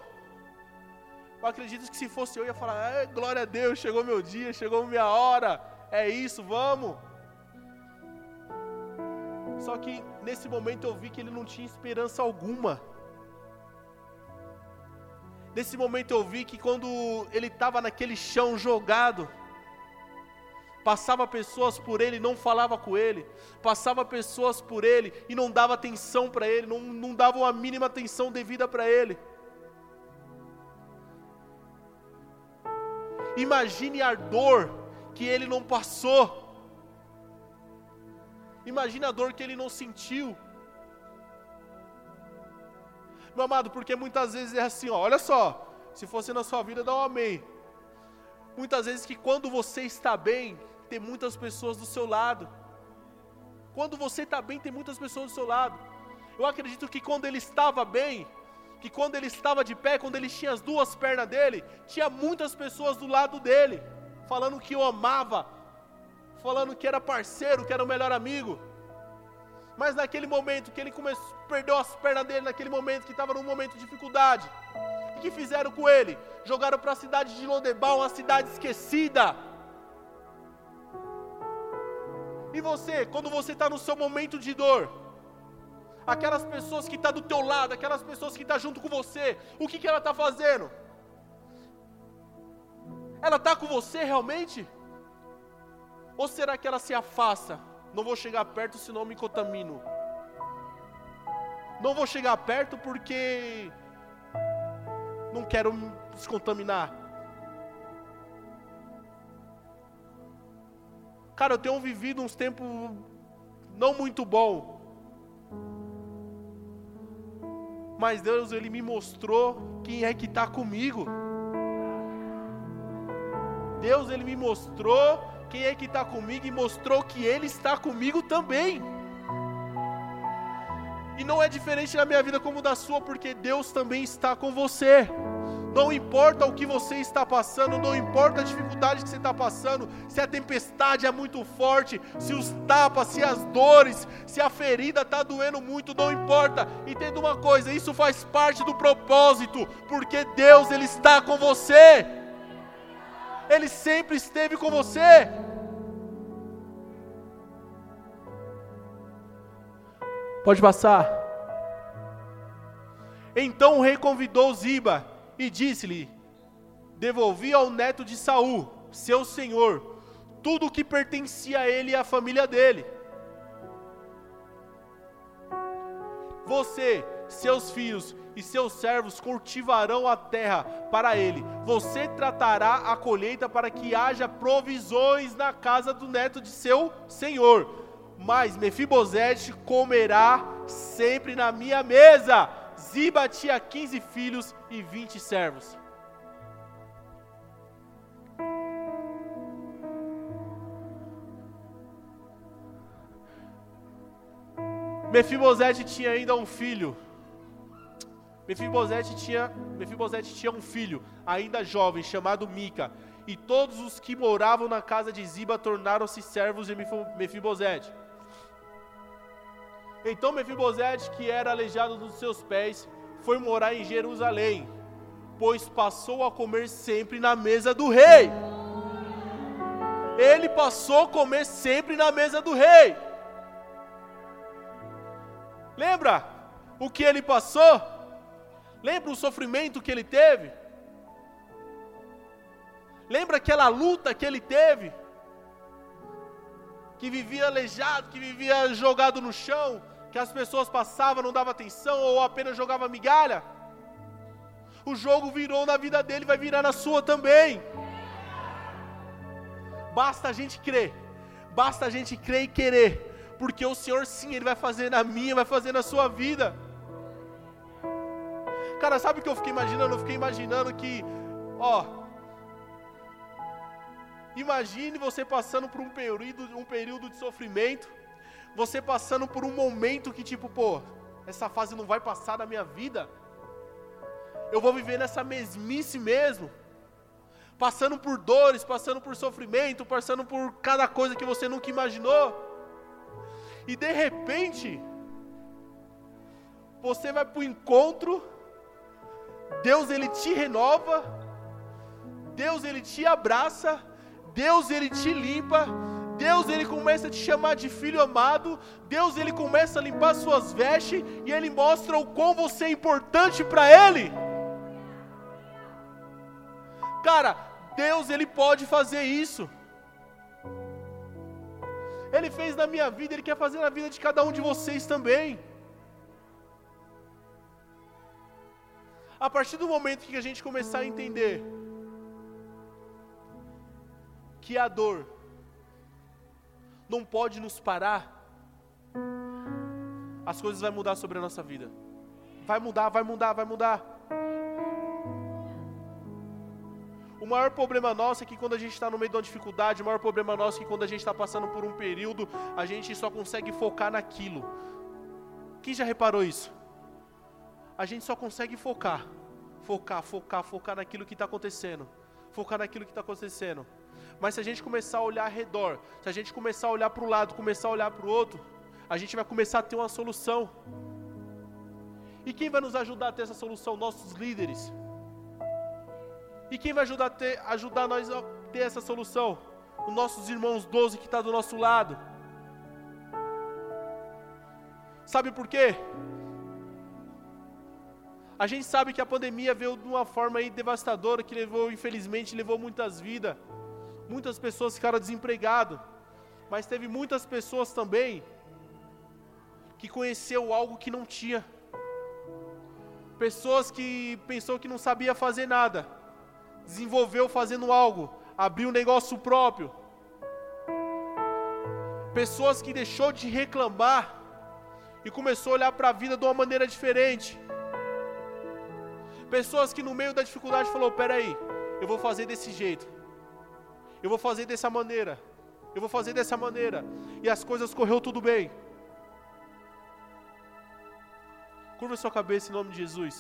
Speaker 1: eu acredito que se fosse eu, ia falar: glória a Deus, chegou meu dia, chegou minha hora, é isso, vamos. Só que nesse momento eu vi que ele não tinha esperança alguma. Nesse momento eu vi que quando ele estava naquele chão jogado, passava pessoas por ele, não falava com ele, passava pessoas por ele e não dava atenção para ele, não, não dava uma mínima atenção devida para ele. Imagine a dor que ele não passou. Imagine a dor que ele não sentiu. Meu amado, porque muitas vezes é assim, ó, olha só, se fosse na sua vida, dá um amém. Muitas vezes que quando você está bem, ter muitas pessoas do seu lado. Quando você está bem, tem muitas pessoas do seu lado. Eu acredito que quando ele estava bem, que quando ele estava de pé, quando ele tinha as duas pernas dele, tinha muitas pessoas do lado dele, falando que o amava, falando que era parceiro, que era o melhor amigo. Mas naquele momento que ele começou, perdeu as pernas dele, naquele momento que estava num momento de dificuldade, o que fizeram com ele? Jogaram para a cidade de Londebal, uma cidade esquecida. E você, quando você está no seu momento de dor, aquelas pessoas que estão tá do teu lado, aquelas pessoas que estão tá junto com você, o que, que ela está fazendo? Ela está com você realmente? Ou será que ela se afasta? Não vou chegar perto senão me contamino. Não vou chegar perto porque não quero me descontaminar. Cara, eu tenho vivido uns tempos não muito bom. Mas Deus, Ele me mostrou quem é que está comigo. Deus, Ele me mostrou quem é que está comigo e mostrou que Ele está comigo também. E não é diferente na minha vida como da sua, porque Deus também está com você. Não importa o que você está passando, não importa a dificuldade que você está passando, se a tempestade é muito forte, se os tapas, se as dores, se a ferida está doendo muito, não importa. Entenda uma coisa, isso faz parte do propósito, porque Deus ele está com você. Ele sempre esteve com você. Pode passar. Então o rei convidou Ziba e disse-lhe: Devolvi ao neto de Saul, seu senhor, tudo o que pertencia a ele e à família dele. Você, seus filhos e seus servos cultivarão a terra para ele. Você tratará a colheita para que haja provisões na casa do neto de seu senhor. Mas Mefibosete comerá sempre na minha mesa Ziba tinha 15 filhos e 20 servos. Mefibosete tinha ainda um filho. Mefibosete tinha, Mefibosete tinha um filho, ainda jovem, chamado Mica. E todos os que moravam na casa de Ziba tornaram-se servos de Mefibosete. Então Mefibosete, que era aleijado dos seus pés, foi morar em Jerusalém, pois passou a comer sempre na mesa do rei. Ele passou a comer sempre na mesa do rei. Lembra o que ele passou? Lembra o sofrimento que ele teve? Lembra aquela luta que ele teve? Que vivia aleijado, que vivia jogado no chão, que as pessoas passavam, não dava atenção ou apenas jogava migalha. O jogo virou na vida dele, vai virar na sua também. Basta a gente crer, basta a gente crer e querer, porque o Senhor sim, Ele vai fazer na minha, vai fazer na sua vida. Cara, sabe o que eu fiquei imaginando? Eu fiquei imaginando que, ó, imagine você passando por um período, um período de sofrimento, você passando por um momento que, tipo, pô, essa fase não vai passar da minha vida. Eu vou viver nessa mesmice mesmo. Passando por dores, passando por sofrimento, passando por cada coisa que você nunca imaginou. E de repente, você vai para o encontro, Deus ele te renova, Deus ele te abraça, Deus ele te limpa, Deus ele começa a te chamar de filho amado, Deus ele começa a limpar suas vestes e ele mostra o quão você é importante para ele. Cara, Deus ele pode fazer isso. Ele fez na minha vida, ele quer fazer na vida de cada um de vocês também. A partir do momento que a gente começar a entender que a dor não pode nos parar, as coisas vão mudar sobre a nossa vida. Vai mudar, vai mudar, vai mudar. O maior problema nosso é que quando a gente está no meio de uma dificuldade, o maior problema nosso é que quando a gente está passando por um período, a gente só consegue focar naquilo. Quem já reparou isso? A gente só consegue focar, focar, focar, focar naquilo que está acontecendo, focar naquilo que está acontecendo. Mas se a gente começar a olhar ao redor, se a gente começar a olhar para o lado, começar a olhar para o outro, a gente vai começar a ter uma solução. E quem vai nos ajudar a ter essa solução? Nossos líderes. E quem vai ajudar, a ter, ajudar nós a ter essa solução? Os nossos irmãos 12 que está do nosso lado. Sabe por quê? A gente sabe que a pandemia veio de uma forma devastadora que levou, infelizmente, levou muitas vidas. Muitas pessoas ficaram desempregadas. Mas teve muitas pessoas também que conheceu algo que não tinha. Pessoas que pensou que não sabia fazer nada, desenvolveu fazendo algo, abriu um negócio próprio. Pessoas que deixou de reclamar e começou a olhar para a vida de uma maneira diferente. Pessoas que no meio da dificuldade falou: "Peraí, eu vou fazer desse jeito. Eu vou fazer dessa maneira. Eu vou fazer dessa maneira." E as coisas correu tudo bem. Curva sua cabeça em nome de Jesus.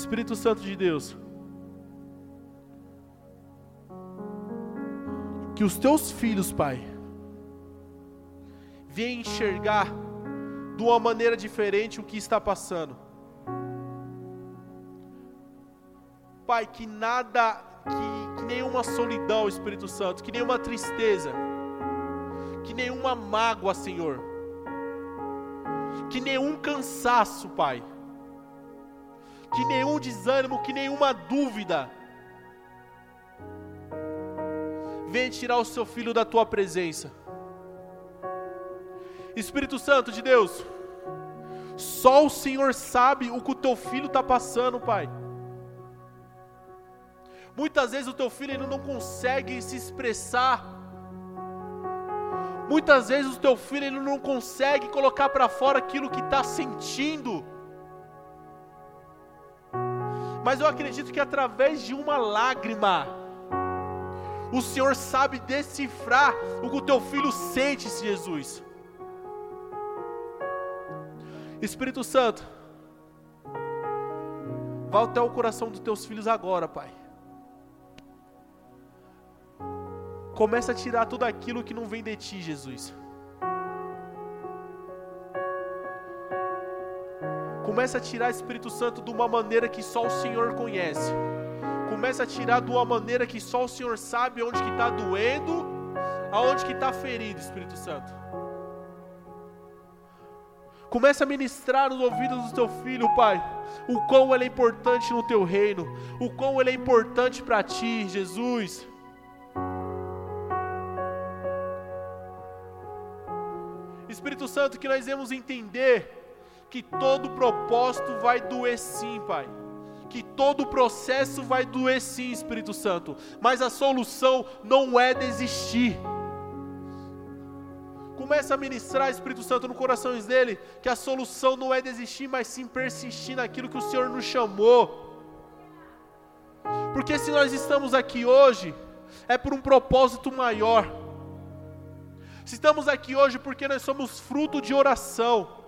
Speaker 1: Espírito Santo de Deus, que os teus filhos, Pai, venham enxergar de uma maneira diferente o que está passando. Pai, que nada, que, que nenhuma solidão, Espírito Santo, que nenhuma tristeza, que nenhuma mágoa, Senhor, que nenhum cansaço, Pai, que nenhum desânimo, que nenhuma dúvida, venha tirar o seu filho da tua presença. Espírito Santo de Deus, só o Senhor sabe o que o teu filho está passando, Pai. Muitas vezes o teu filho ainda não consegue se expressar Muitas vezes o teu filho ele não consegue colocar para fora aquilo que está sentindo. Mas eu acredito que através de uma lágrima, o Senhor sabe decifrar o que o teu filho sente, Jesus. Espírito Santo, vá até o coração dos teus filhos agora, Pai. Começa a tirar tudo aquilo que não vem de ti, Jesus. Começa a tirar Espírito Santo de uma maneira que só o Senhor conhece. Começa a tirar de uma maneira que só o Senhor sabe onde que está doendo, aonde que está ferido, Espírito Santo. Começa a ministrar nos ouvidos do teu filho, Pai, o quão ele é importante no teu reino, o quão ele é importante para ti, Jesus. Espírito Santo, que nós vamos entender que todo propósito vai doer sim, Pai. Que todo processo vai doer sim, Espírito Santo. Mas a solução não é desistir. Começa a ministrar, Espírito Santo, no coração dele, que a solução não é desistir, mas sim persistir naquilo que o Senhor nos chamou. Porque se nós estamos aqui hoje, é por um propósito maior. Estamos aqui hoje porque nós somos fruto de oração.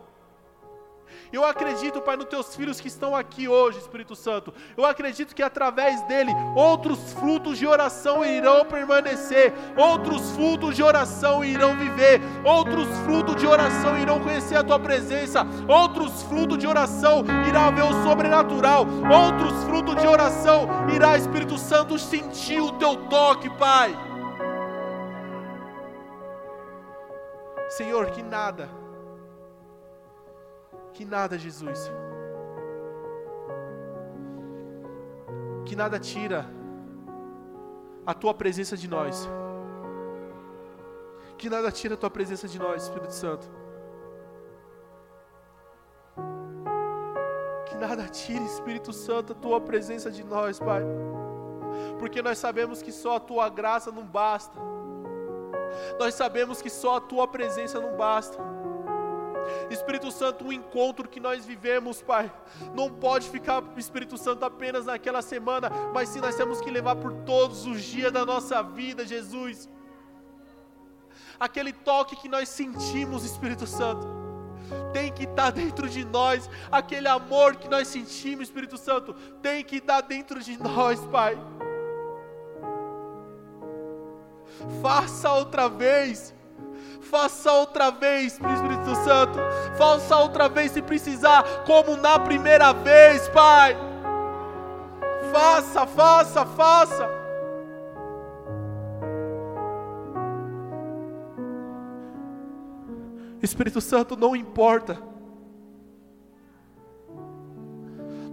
Speaker 1: Eu acredito, Pai, nos teus filhos que estão aqui hoje, Espírito Santo. Eu acredito que através dele outros frutos de oração irão permanecer, outros frutos de oração irão viver, outros frutos de oração irão conhecer a tua presença, outros frutos de oração irá ver o sobrenatural, outros frutos de oração irá, Espírito Santo, sentir o teu toque, Pai. Senhor, que nada, que nada, Jesus, que nada tira a tua presença de nós, que nada tira a tua presença de nós, Espírito Santo. Que nada tire, Espírito Santo, a tua presença de nós, Pai. Porque nós sabemos que só a tua graça não basta. Nós sabemos que só a tua presença não basta. Espírito Santo, o encontro que nós vivemos, Pai, não pode ficar, Espírito Santo, apenas naquela semana, mas sim nós temos que levar por todos os dias da nossa vida, Jesus. Aquele toque que nós sentimos, Espírito Santo, tem que estar dentro de nós, aquele amor que nós sentimos, Espírito Santo, tem que estar dentro de nós, Pai. Faça outra vez Faça outra vez, Espírito Santo. Faça outra vez se precisar, como na primeira vez, Pai. Faça, faça, faça. Espírito Santo, não importa.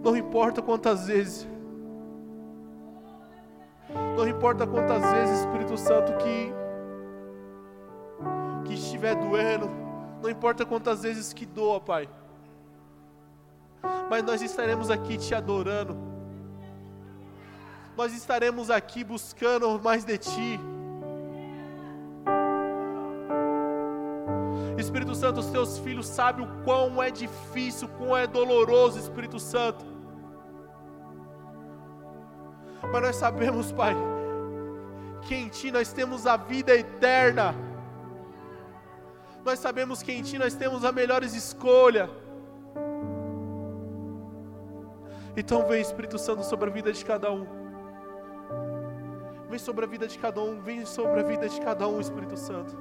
Speaker 1: Não importa quantas vezes. Não importa quantas vezes, Espírito Santo, que que estiver doendo, não importa quantas vezes que doa, Pai, mas nós estaremos aqui te adorando, nós estaremos aqui buscando mais de Ti. Espírito Santo, os teus filhos sabem o quão é difícil, o quão é doloroso, Espírito Santo. Mas nós sabemos, Pai, que em Ti nós temos a vida eterna. Nós sabemos que em Ti nós temos a melhores escolha. Então vem Espírito Santo sobre a vida de cada um. Vem sobre a vida de cada um, vem sobre a vida de cada um, Espírito Santo.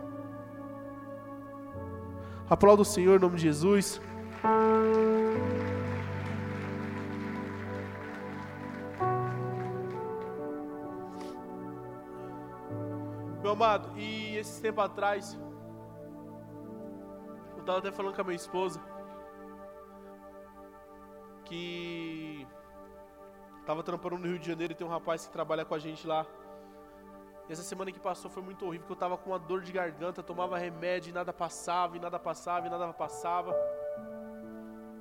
Speaker 1: Aplauda o Senhor em nome de Jesus. Meu amado, e esse tempo atrás, eu estava até falando com a minha esposa que estava trampando no Rio de Janeiro e tem um rapaz que trabalha com a gente lá. E essa semana que passou foi muito horrível, porque eu estava com uma dor de garganta, tomava remédio e nada passava, e nada passava, e nada passava.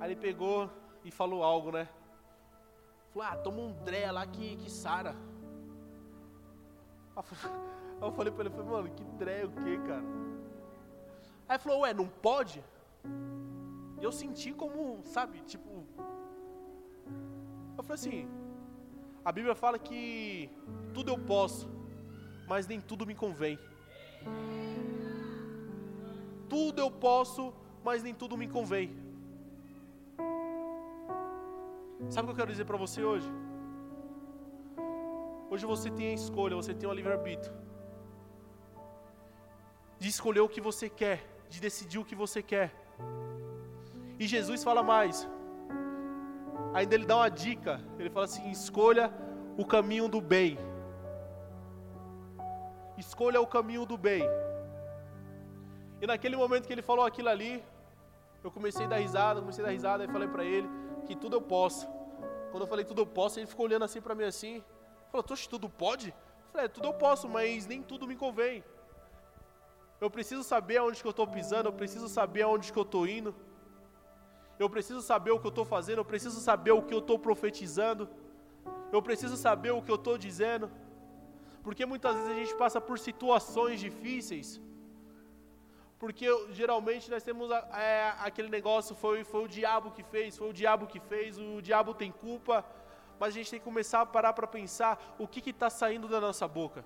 Speaker 1: Aí ele pegou e falou algo, né? Falou, ah, toma um Dré lá que, que sara. Aí eu falei pra ele, falei, mano, que Dré o que, cara? Aí falou, ué, não pode? E eu senti como, sabe, tipo. Eu falei assim: a Bíblia fala que tudo eu posso, mas nem tudo me convém. Tudo eu posso, mas nem tudo me convém. Sabe o que eu quero dizer para você hoje? Hoje você tem a escolha, você tem o livre-arbítrio de escolher o que você quer de decidir o que você quer. E Jesus fala mais. Ainda ele dá uma dica. Ele fala assim: escolha o caminho do bem. Escolha o caminho do bem. E naquele momento que ele falou aquilo ali, eu comecei a dar risada, comecei a dar risada e falei para ele que tudo eu posso. Quando eu falei tudo eu posso, ele ficou olhando assim para mim assim, falou: "Toxe, tudo pode?" Eu falei: é, "Tudo eu posso, mas nem tudo me convém." Eu preciso saber aonde que eu estou pisando, eu preciso saber aonde que eu estou indo. Eu preciso saber o que eu estou fazendo, eu preciso saber o que eu estou profetizando. Eu preciso saber o que eu estou dizendo. Porque muitas vezes a gente passa por situações difíceis. Porque geralmente nós temos é, aquele negócio, foi, foi o diabo que fez, foi o diabo que fez, o diabo tem culpa. Mas a gente tem que começar a parar para pensar o que está saindo da nossa boca.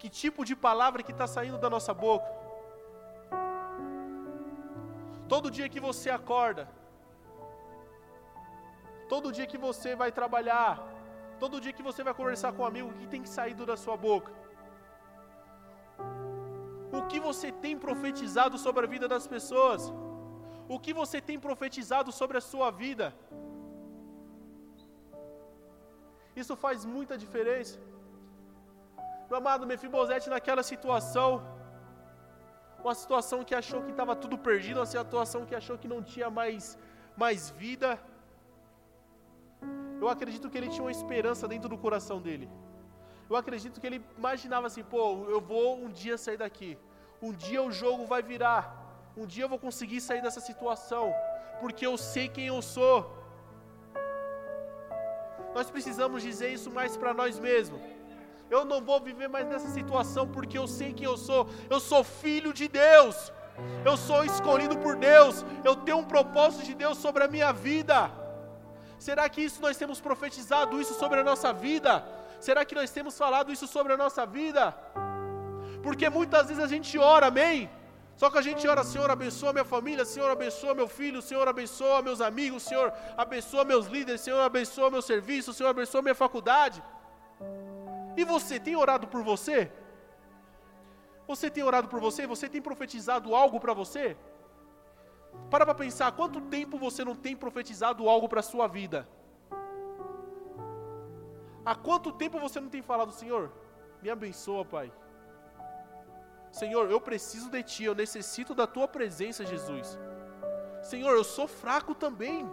Speaker 1: Que tipo de palavra que está saindo da nossa boca? Todo dia que você acorda, todo dia que você vai trabalhar, todo dia que você vai conversar com um amigo, o que tem que sair da sua boca? O que você tem profetizado sobre a vida das pessoas? O que você tem profetizado sobre a sua vida? Isso faz muita diferença. Meu amado Mefibosete naquela situação, uma situação que achou que estava tudo perdido, uma situação que achou que não tinha mais, mais vida. Eu acredito que ele tinha uma esperança dentro do coração dele. Eu acredito que ele imaginava assim, pô, eu vou um dia sair daqui. Um dia o jogo vai virar. Um dia eu vou conseguir sair dessa situação, porque eu sei quem eu sou. Nós precisamos dizer isso mais para nós mesmos. Eu não vou viver mais nessa situação porque eu sei quem eu sou. Eu sou filho de Deus. Eu sou escolhido por Deus. Eu tenho um propósito de Deus sobre a minha vida. Será que isso nós temos profetizado isso sobre a nossa vida? Será que nós temos falado isso sobre a nossa vida? Porque muitas vezes a gente ora, amém? Só que a gente ora, Senhor, abençoa minha família, Senhor, abençoa meu filho, Senhor, abençoa meus amigos, Senhor, abençoa meus líderes, Senhor, abençoa meu serviço, Senhor, abençoa minha faculdade. E você tem orado por você? Você tem orado por você? Você tem profetizado algo para você? Para para pensar, quanto tempo você não tem profetizado algo para a sua vida? Há quanto tempo você não tem falado, Senhor, me abençoa, Pai. Senhor, eu preciso de Ti, eu necessito da Tua presença, Jesus. Senhor, eu sou fraco também.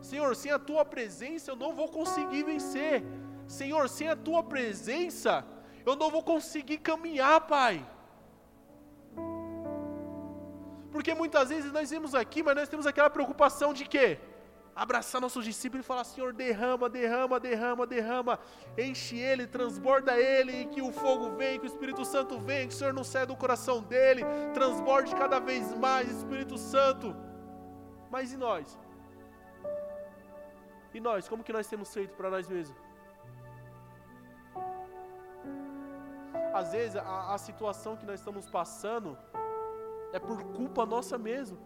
Speaker 1: Senhor, sem a Tua presença eu não vou conseguir vencer. Senhor, sem a Tua presença eu não vou conseguir caminhar, Pai. Porque muitas vezes nós vemos aqui, mas nós temos aquela preocupação de quê? abraçar nossos discípulos e falar: Senhor, derrama, derrama, derrama, derrama, enche ele, transborda ele, que o fogo venha, que o Espírito Santo venha, que o Senhor não saia do coração dele, transborde cada vez mais, Espírito Santo. Mas e nós? E nós, como que nós temos feito para nós mesmos? Às vezes a, a situação que nós estamos passando é por culpa nossa mesmo.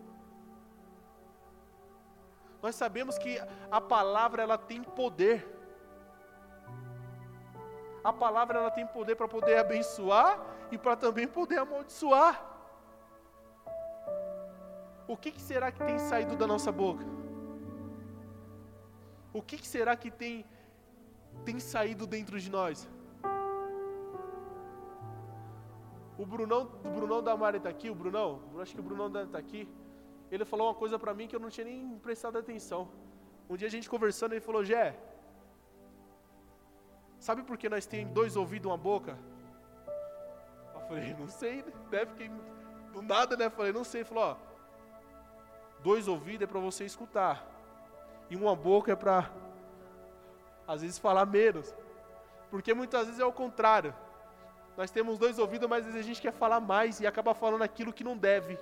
Speaker 1: Nós sabemos que a palavra ela tem poder. A palavra ela tem poder para poder abençoar e para também poder amaldiçoar. O que, que, será que tem saído da nossa boca? O que, que será que tem, tem saído dentro de nós? O Brunão, o Brunão da Mari está aqui, o Brunão, acho que o Brunão está aqui ele falou uma coisa para mim que eu não tinha nem prestado atenção. Um dia a gente conversando, ele falou: Jé, sabe por que nós temos dois ouvidos e uma boca? Eu falei: Não sei, né? Fiquei do nada, né? Falei: Não sei. Ele falou: Ó, dois ouvidos é para você escutar, e uma boca é para, às vezes, falar menos. Porque muitas vezes é o contrário. Nós temos dois ouvidos, mas às vezes a gente quer falar mais e acaba falando aquilo que não deve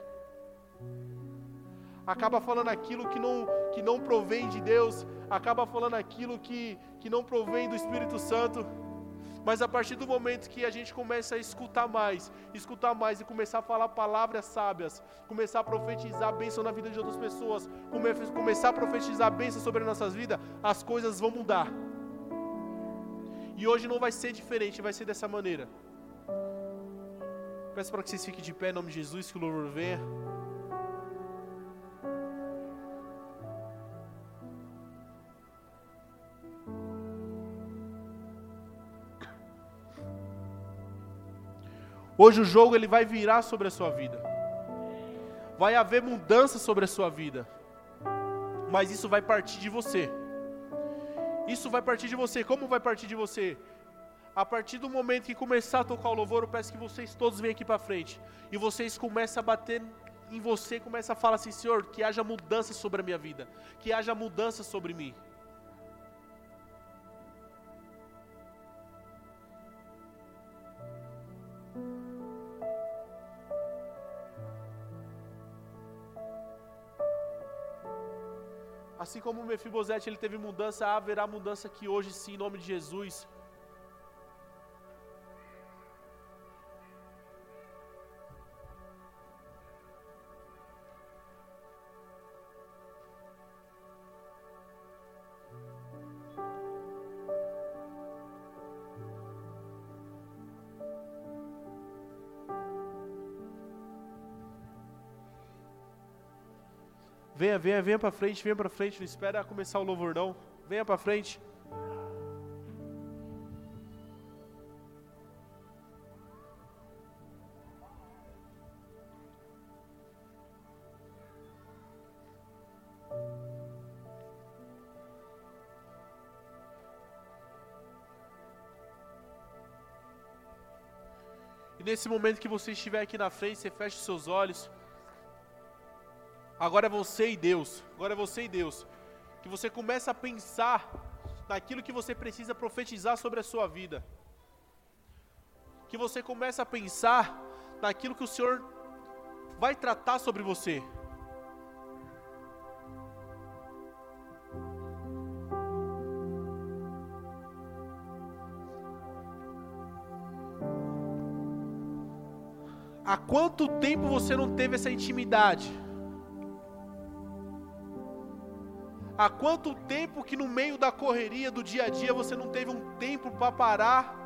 Speaker 1: acaba falando aquilo que não, que não provém de Deus, acaba falando aquilo que, que não provém do Espírito Santo. Mas a partir do momento que a gente começa a escutar mais, escutar mais e começar a falar palavras sábias, começar a profetizar a bênção na vida de outras pessoas, come, começar a profetizar a bênção sobre as nossas vidas, as coisas vão mudar. E hoje não vai ser diferente, vai ser dessa maneira. Peço para que vocês fiquem de pé em nome de Jesus, que o louvor venha. Hoje o jogo ele vai virar sobre a sua vida. Vai haver mudança sobre a sua vida. Mas isso vai partir de você. Isso vai partir de você. Como vai partir de você? A partir do momento que começar a tocar o louvor, eu peço que vocês todos venham aqui para frente. E vocês começam a bater em você, começam a falar assim: Senhor, que haja mudança sobre a minha vida. Que haja mudança sobre mim. Assim como o Mefibosete ele teve mudança, haverá mudança aqui hoje sim, em nome de Jesus. Venha, venha, venha para frente, venha para frente, não espera começar o louvor não. Venha para frente. E nesse momento que você estiver aqui na frente, você feche seus olhos. Agora é você e Deus. Agora é você e Deus. Que você comece a pensar naquilo que você precisa profetizar sobre a sua vida. Que você comece a pensar naquilo que o Senhor vai tratar sobre você. Há quanto tempo você não teve essa intimidade? Há quanto tempo que no meio da correria do dia a dia você não teve um tempo para parar,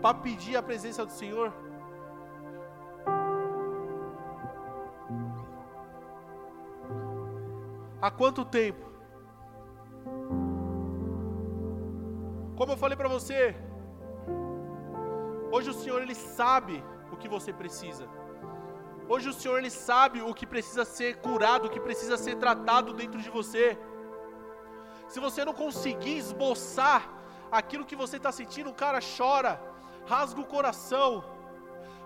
Speaker 1: para pedir a presença do Senhor? Há quanto tempo? Como eu falei para você, Hoje o Senhor ele sabe o que você precisa. Hoje o Senhor ele sabe o que precisa ser curado, o que precisa ser tratado dentro de você. Se você não conseguir esboçar aquilo que você está sentindo, cara, chora, rasga o coração,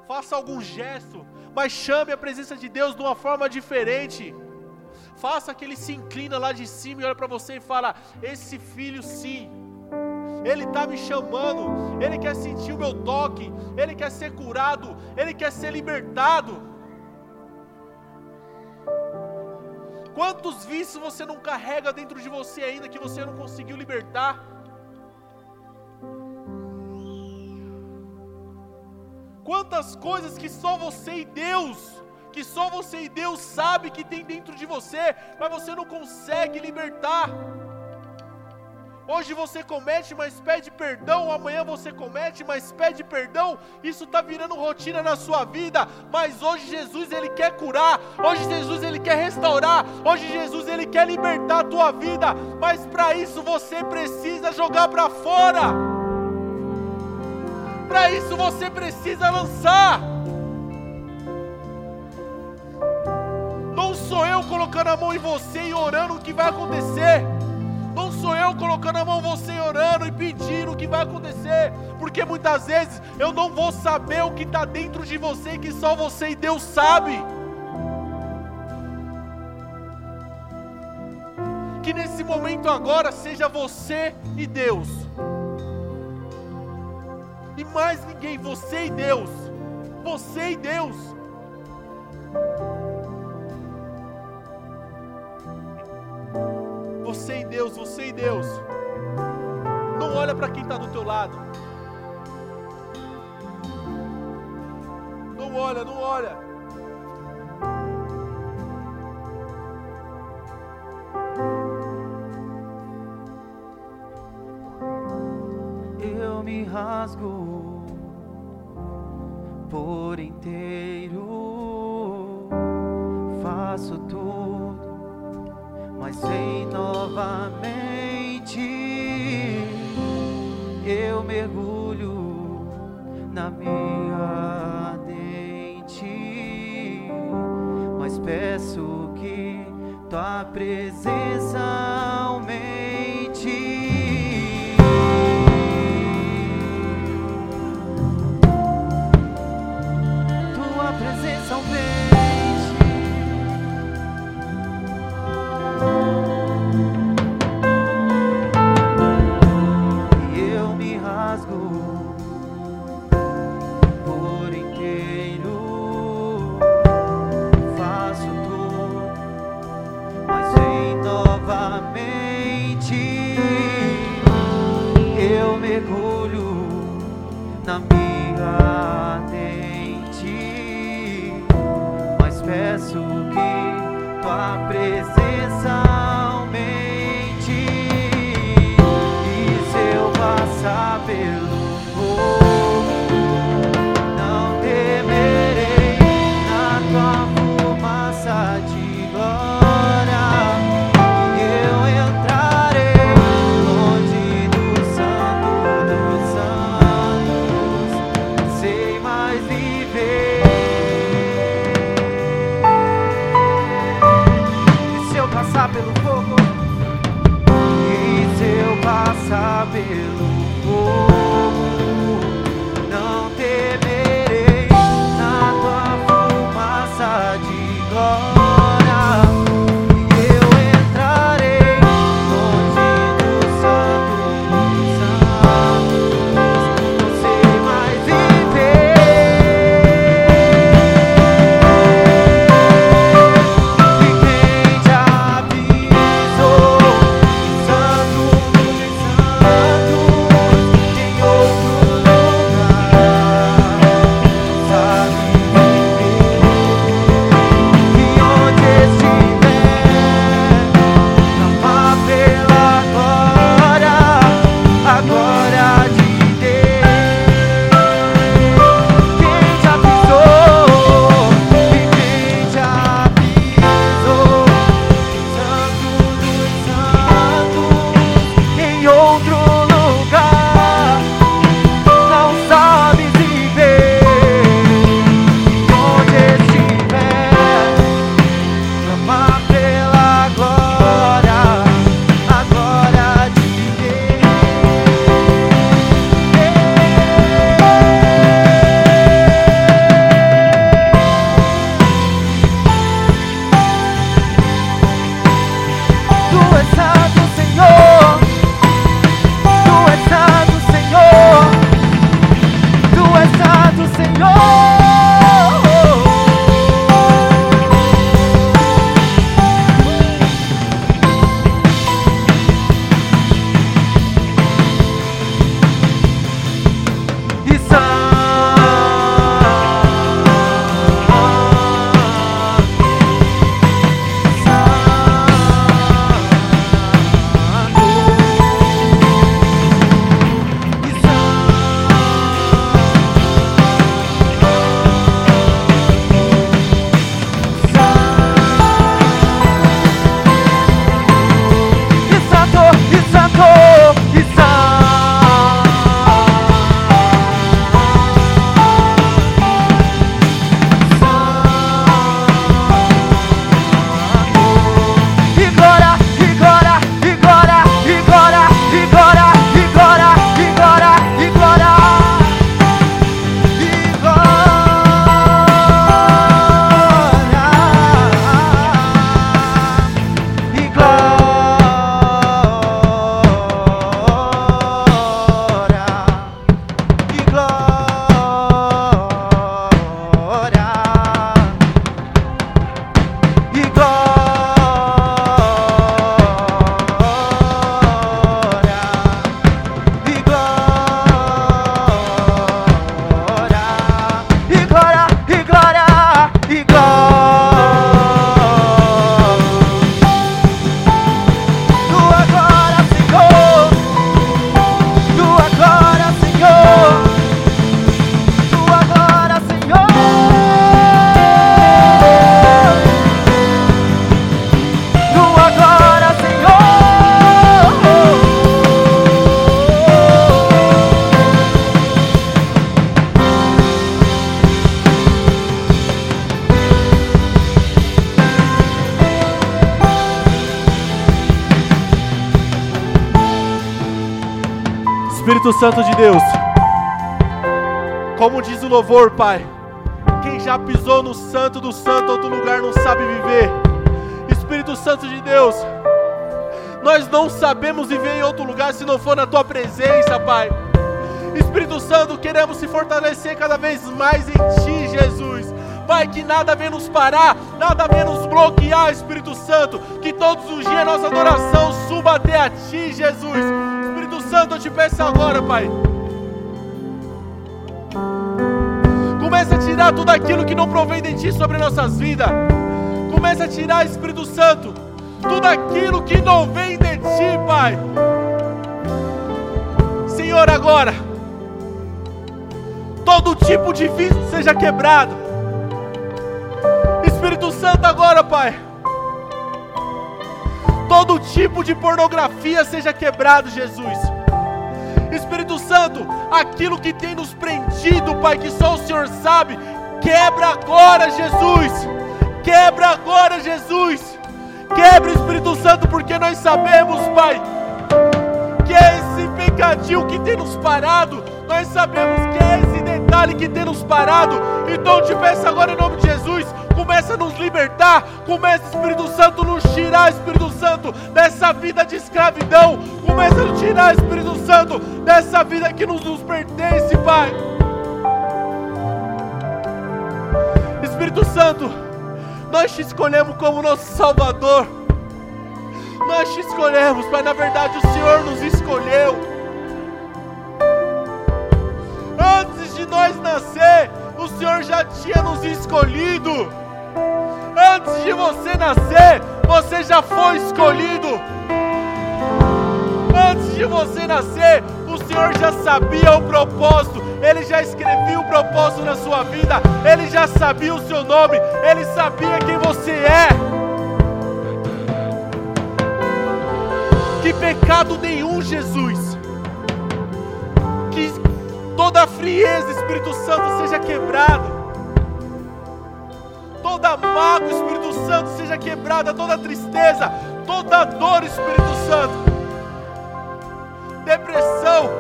Speaker 1: faça algum gesto, mas chame a presença de Deus de uma forma diferente. Faça que ele se inclina lá de cima e olha para você e fala: Esse filho sim ele está me chamando, Ele quer sentir o meu toque, Ele quer ser curado, Ele quer ser libertado. Quantos vícios você não carrega dentro de você ainda que você não conseguiu libertar? Quantas coisas que só você e Deus, que só você e Deus sabe que tem dentro de você, mas você não consegue libertar. Hoje você comete, mas pede perdão. Amanhã você comete, mas pede perdão. Isso está virando rotina na sua vida. Mas hoje Jesus ele quer curar. Hoje Jesus ele quer restaurar. Hoje Jesus ele quer libertar a tua vida. Mas para isso você precisa jogar para fora. Para isso você precisa lançar. Não sou eu colocando a mão em você e orando o que vai acontecer. Sou eu colocando a mão você orando e pedindo o que vai acontecer, porque muitas vezes eu não vou saber o que está dentro de você, que só você e Deus sabe. Que nesse momento agora seja você e Deus. E mais ninguém, você e Deus. Você e Deus. Deus. Não olha para quem está do teu lado. Não olha, não olha.
Speaker 3: Eu me rasgo por inteiro, faço tudo, mas vem novamente. Eu mergulho na minha dente, mas peço que tua presença
Speaker 1: Deus, como diz o louvor, Pai, quem já pisou no santo do santo, outro lugar não sabe viver. Espírito Santo de Deus, nós não sabemos viver em outro lugar se não for na tua presença, Pai. Espírito Santo, queremos se fortalecer cada vez mais em Ti, Jesus. Pai, que nada venha nos parar, nada venha nos bloquear, Espírito Santo. Que todos os dias nossa adoração suba até a Ti, Jesus. Santo, eu te peço agora, Pai. Tirar tudo aquilo que não provém de Ti sobre nossas vidas. Comece a tirar, Espírito Santo, tudo aquilo que não vem de Ti, Pai. Senhor, agora, todo tipo de vício seja quebrado. Espírito Santo, agora, Pai todo tipo de pornografia seja quebrado, Jesus. Espírito Santo, aquilo que tem nos prendido, Pai, que só o Senhor sabe, quebra agora, Jesus. Quebra agora, Jesus. Quebra, Espírito Santo, porque nós sabemos, Pai, que é esse pecadinho que tem nos parado. Nós sabemos que é esse detalhe que tem nos parado. Então eu te peço agora em nome de Jesus, começa a nos libertar, começa Espírito Santo nos tirar, Espírito Santo, dessa vida de escravidão, começa a nos tirar, Espírito Santo, dessa vida que nos, nos pertence, Pai. Espírito Santo, nós te escolhemos como nosso Salvador. Nós te escolhemos, Pai. Na verdade, o Senhor nos escolheu. Antes de nós nascer, o Senhor já tinha nos escolhido. Antes de você nascer, você já foi escolhido. Antes de você nascer, o Senhor já sabia o propósito, Ele já escrevia o propósito na sua vida, Ele já sabia o seu nome, Ele sabia quem você é. Que pecado nenhum, Jesus. Que toda frieza, Espírito Santo, seja quebrada. Toda mágoa, Espírito Santo, seja quebrada, toda tristeza, toda dor, Espírito Santo, depressão,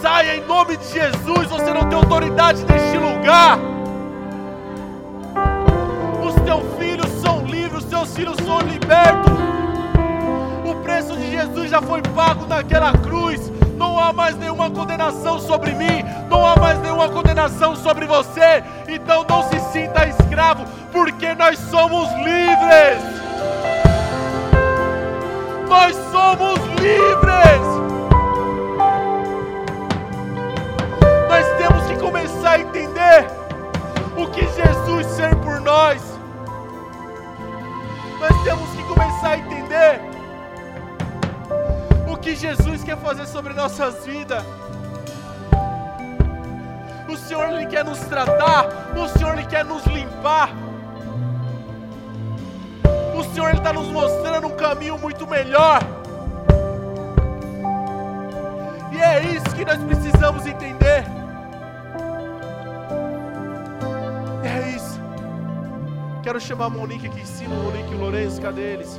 Speaker 1: saia em nome de Jesus, você não tem autoridade neste lugar. Os teus filhos são livres, os teus filhos são libertos. já foi pago naquela cruz. Não há mais nenhuma condenação sobre mim, não há mais nenhuma condenação sobre você. Então não se sinta escravo, porque nós somos livres. Nós somos livres. Nós temos que começar a entender o que Jesus ser por nós. Nós temos que começar a entender o que Jesus quer fazer sobre nossas vidas. O Senhor ele quer nos tratar, o Senhor ele quer nos limpar. O Senhor ele está nos mostrando caminho muito melhor. E é isso que nós precisamos entender. É isso. Quero chamar a Monique aqui em cima, Monique e o Lourenço, cadê eles?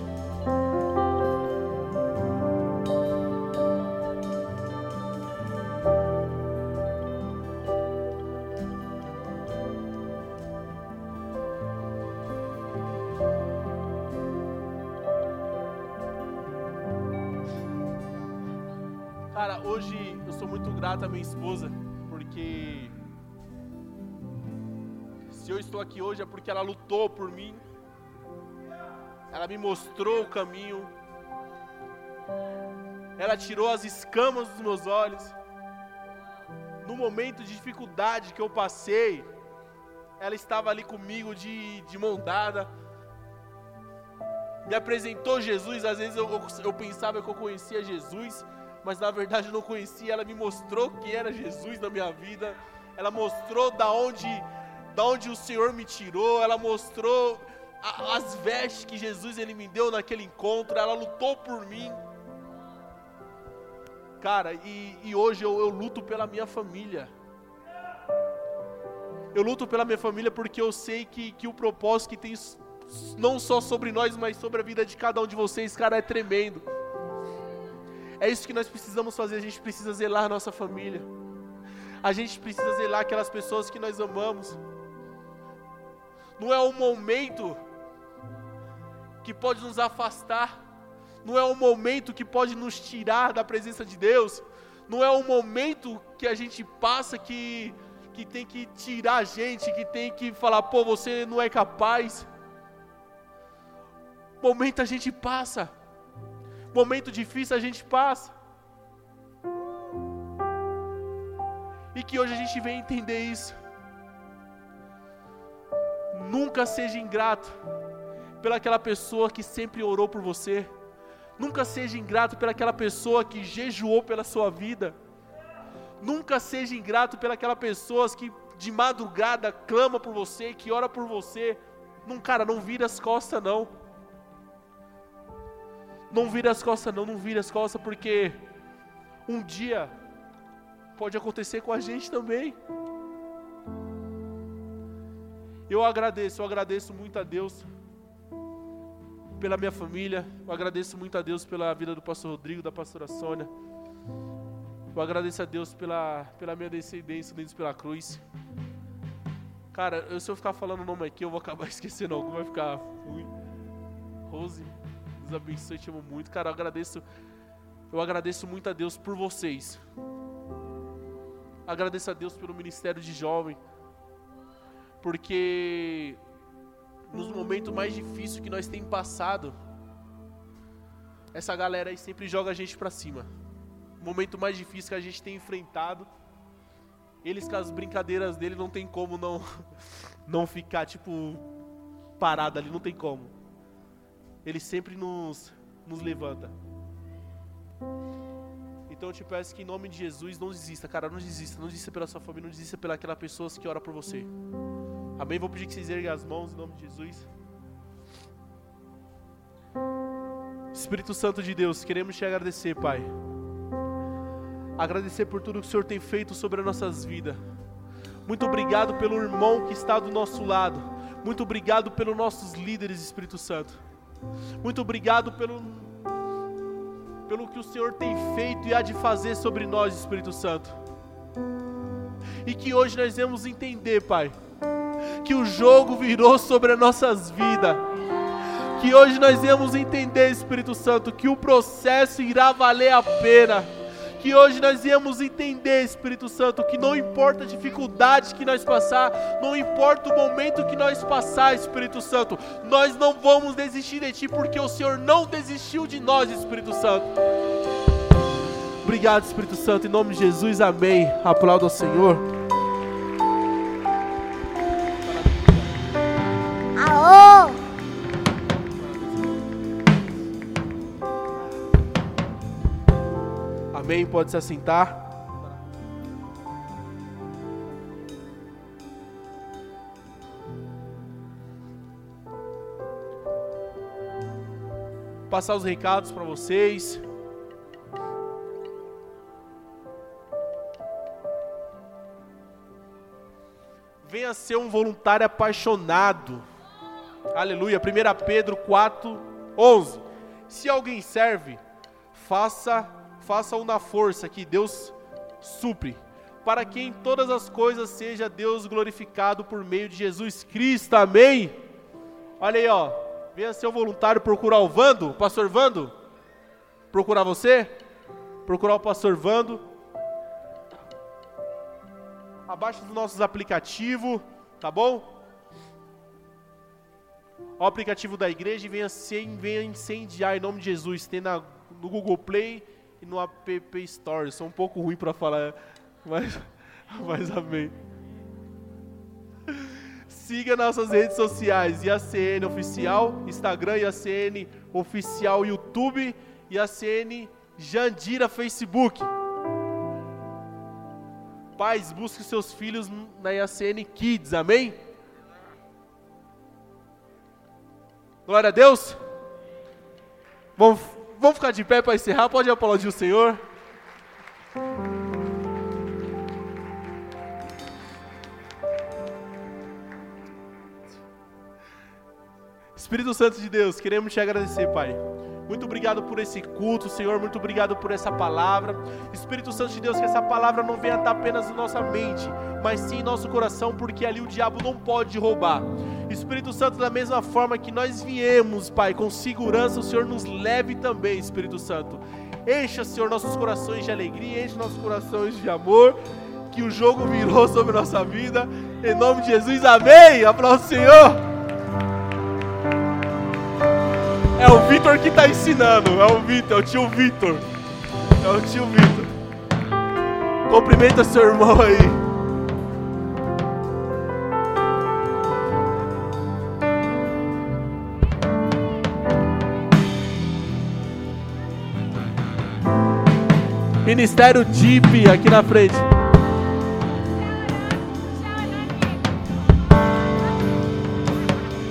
Speaker 1: Esposa, porque se eu estou aqui hoje é porque ela lutou por mim, ela me mostrou o caminho, ela tirou as escamas dos meus olhos. No momento de dificuldade que eu passei, ela estava ali comigo de, de mão dada, me apresentou Jesus. Às vezes eu, eu, pensava que eu conhecia Jesus, mas na verdade eu não conhecia. Ela me mostrou que era Jesus na minha vida. Ela mostrou da onde, da onde o Senhor me tirou. Ela mostrou a, as vestes que Jesus ele me deu naquele encontro. Ela lutou por mim. Cara, e, e hoje eu, eu luto pela minha família. Eu luto pela minha família porque eu sei que, que o propósito que tem não só sobre nós, mas sobre a vida de cada um de vocês, cara, é tremendo. É isso que nós precisamos fazer. A gente precisa zelar nossa família. A gente precisa zelar aquelas pessoas que nós amamos. Não é um momento que pode nos afastar. Não é um momento que pode nos tirar da presença de Deus. Não é um momento que a gente passa que, que tem que tirar a gente, que tem que falar, pô, você não é capaz. Momento a gente passa momento difícil a gente passa. E que hoje a gente vem entender isso. Nunca seja ingrato pelaquela pessoa que sempre orou por você. Nunca seja ingrato pelaquela pessoa que jejuou pela sua vida. Nunca seja ingrato pelaquela pessoa que de madrugada clama por você, que ora por você. Não, cara, não vira as costas não. Não vira as costas, não, não vira as costas, porque um dia pode acontecer com a gente também. Eu agradeço, eu agradeço muito a Deus pela minha família, eu agradeço muito a Deus pela vida do pastor Rodrigo, da pastora Sônia. Eu agradeço a Deus pela, pela minha descendência unidos pela cruz. Cara, se eu ficar falando o nome aqui, eu vou acabar esquecendo algum, vai ficar ruim. Rose. Deus abençoe, te amo muito. Cara, eu agradeço, eu agradeço muito a Deus por vocês. Agradeço a Deus pelo ministério de jovem. Porque nos momentos mais difíceis que nós temos passado, essa galera aí sempre joga a gente para cima. Momento mais difícil que a gente tem enfrentado, eles com as brincadeiras dele não tem como não não ficar tipo parado ali, não tem como. Ele sempre nos, nos levanta. Então eu te peço que em nome de Jesus não desista, cara, não desista, não desista pela sua família, não desista pela aquela pessoa que ora por você. Amém? Vou pedir que vocês erguem as mãos em nome de Jesus. Espírito Santo de Deus, queremos te agradecer, Pai. Agradecer por tudo que o Senhor tem feito sobre as nossas vidas. Muito obrigado pelo irmão que está do nosso lado. Muito obrigado pelos nossos líderes, Espírito Santo. Muito obrigado pelo, pelo que o Senhor tem feito e há de fazer sobre nós, Espírito Santo. E que hoje nós vamos entender, Pai, que o jogo virou sobre as nossas vidas. Que hoje nós iremos entender, Espírito Santo, que o processo irá valer a pena. Que hoje nós iremos entender, Espírito Santo, que não importa a dificuldade que nós passar, não importa o momento que nós passar, Espírito Santo, nós não vamos desistir de Ti, porque o Senhor não desistiu de nós, Espírito Santo. Obrigado, Espírito Santo, em nome de Jesus, amém. Aplauda ao Senhor.
Speaker 4: Aô!
Speaker 1: Amém. Pode se assentar. Passar os recados para vocês. Venha ser um voluntário apaixonado. Aleluia. 1 Pedro 4, 11. Se alguém serve, faça faça-o na força que Deus supre, para que em todas as coisas seja Deus glorificado por meio de Jesus Cristo. Amém. Olha aí, ó. Venha ser um voluntário procurar o Vando, pastor Vando. Procurar você? Procurar o pastor Vando. Abaixo dos nossos aplicativos, tá bom? O aplicativo da igreja e venha, venha incendiar em nome de Jesus. Tem na, no Google Play e no App Store. Sou um pouco ruim para falar, mas, mas amém. Siga nossas redes sociais, IACN Oficial, Instagram, IACN Oficial, YouTube, IACN Jandira, Facebook. Pais, busque seus filhos na IACN Kids, amém? Glória a Deus. Vamos Vamos ficar de pé para encerrar? Pode aplaudir o Senhor? Espírito Santo de Deus, queremos te agradecer, Pai. Muito obrigado por esse culto, Senhor. Muito obrigado por essa palavra. Espírito Santo de Deus, que essa palavra não venha estar apenas na nossa mente, mas sim em nosso coração, porque ali o diabo não pode roubar. Espírito Santo, da mesma forma que nós viemos, Pai, com segurança, o Senhor nos leve também, Espírito Santo. Encha, Senhor, nossos corações de alegria, enche nossos corações de amor, que o jogo virou sobre nossa vida. Em nome de Jesus, amém. Aplausos, Senhor. É o Vitor que está ensinando, é o Vitor, é o tio Vitor. É o tio Vitor. Cumprimenta seu irmão aí. Ministério DIP aqui na frente.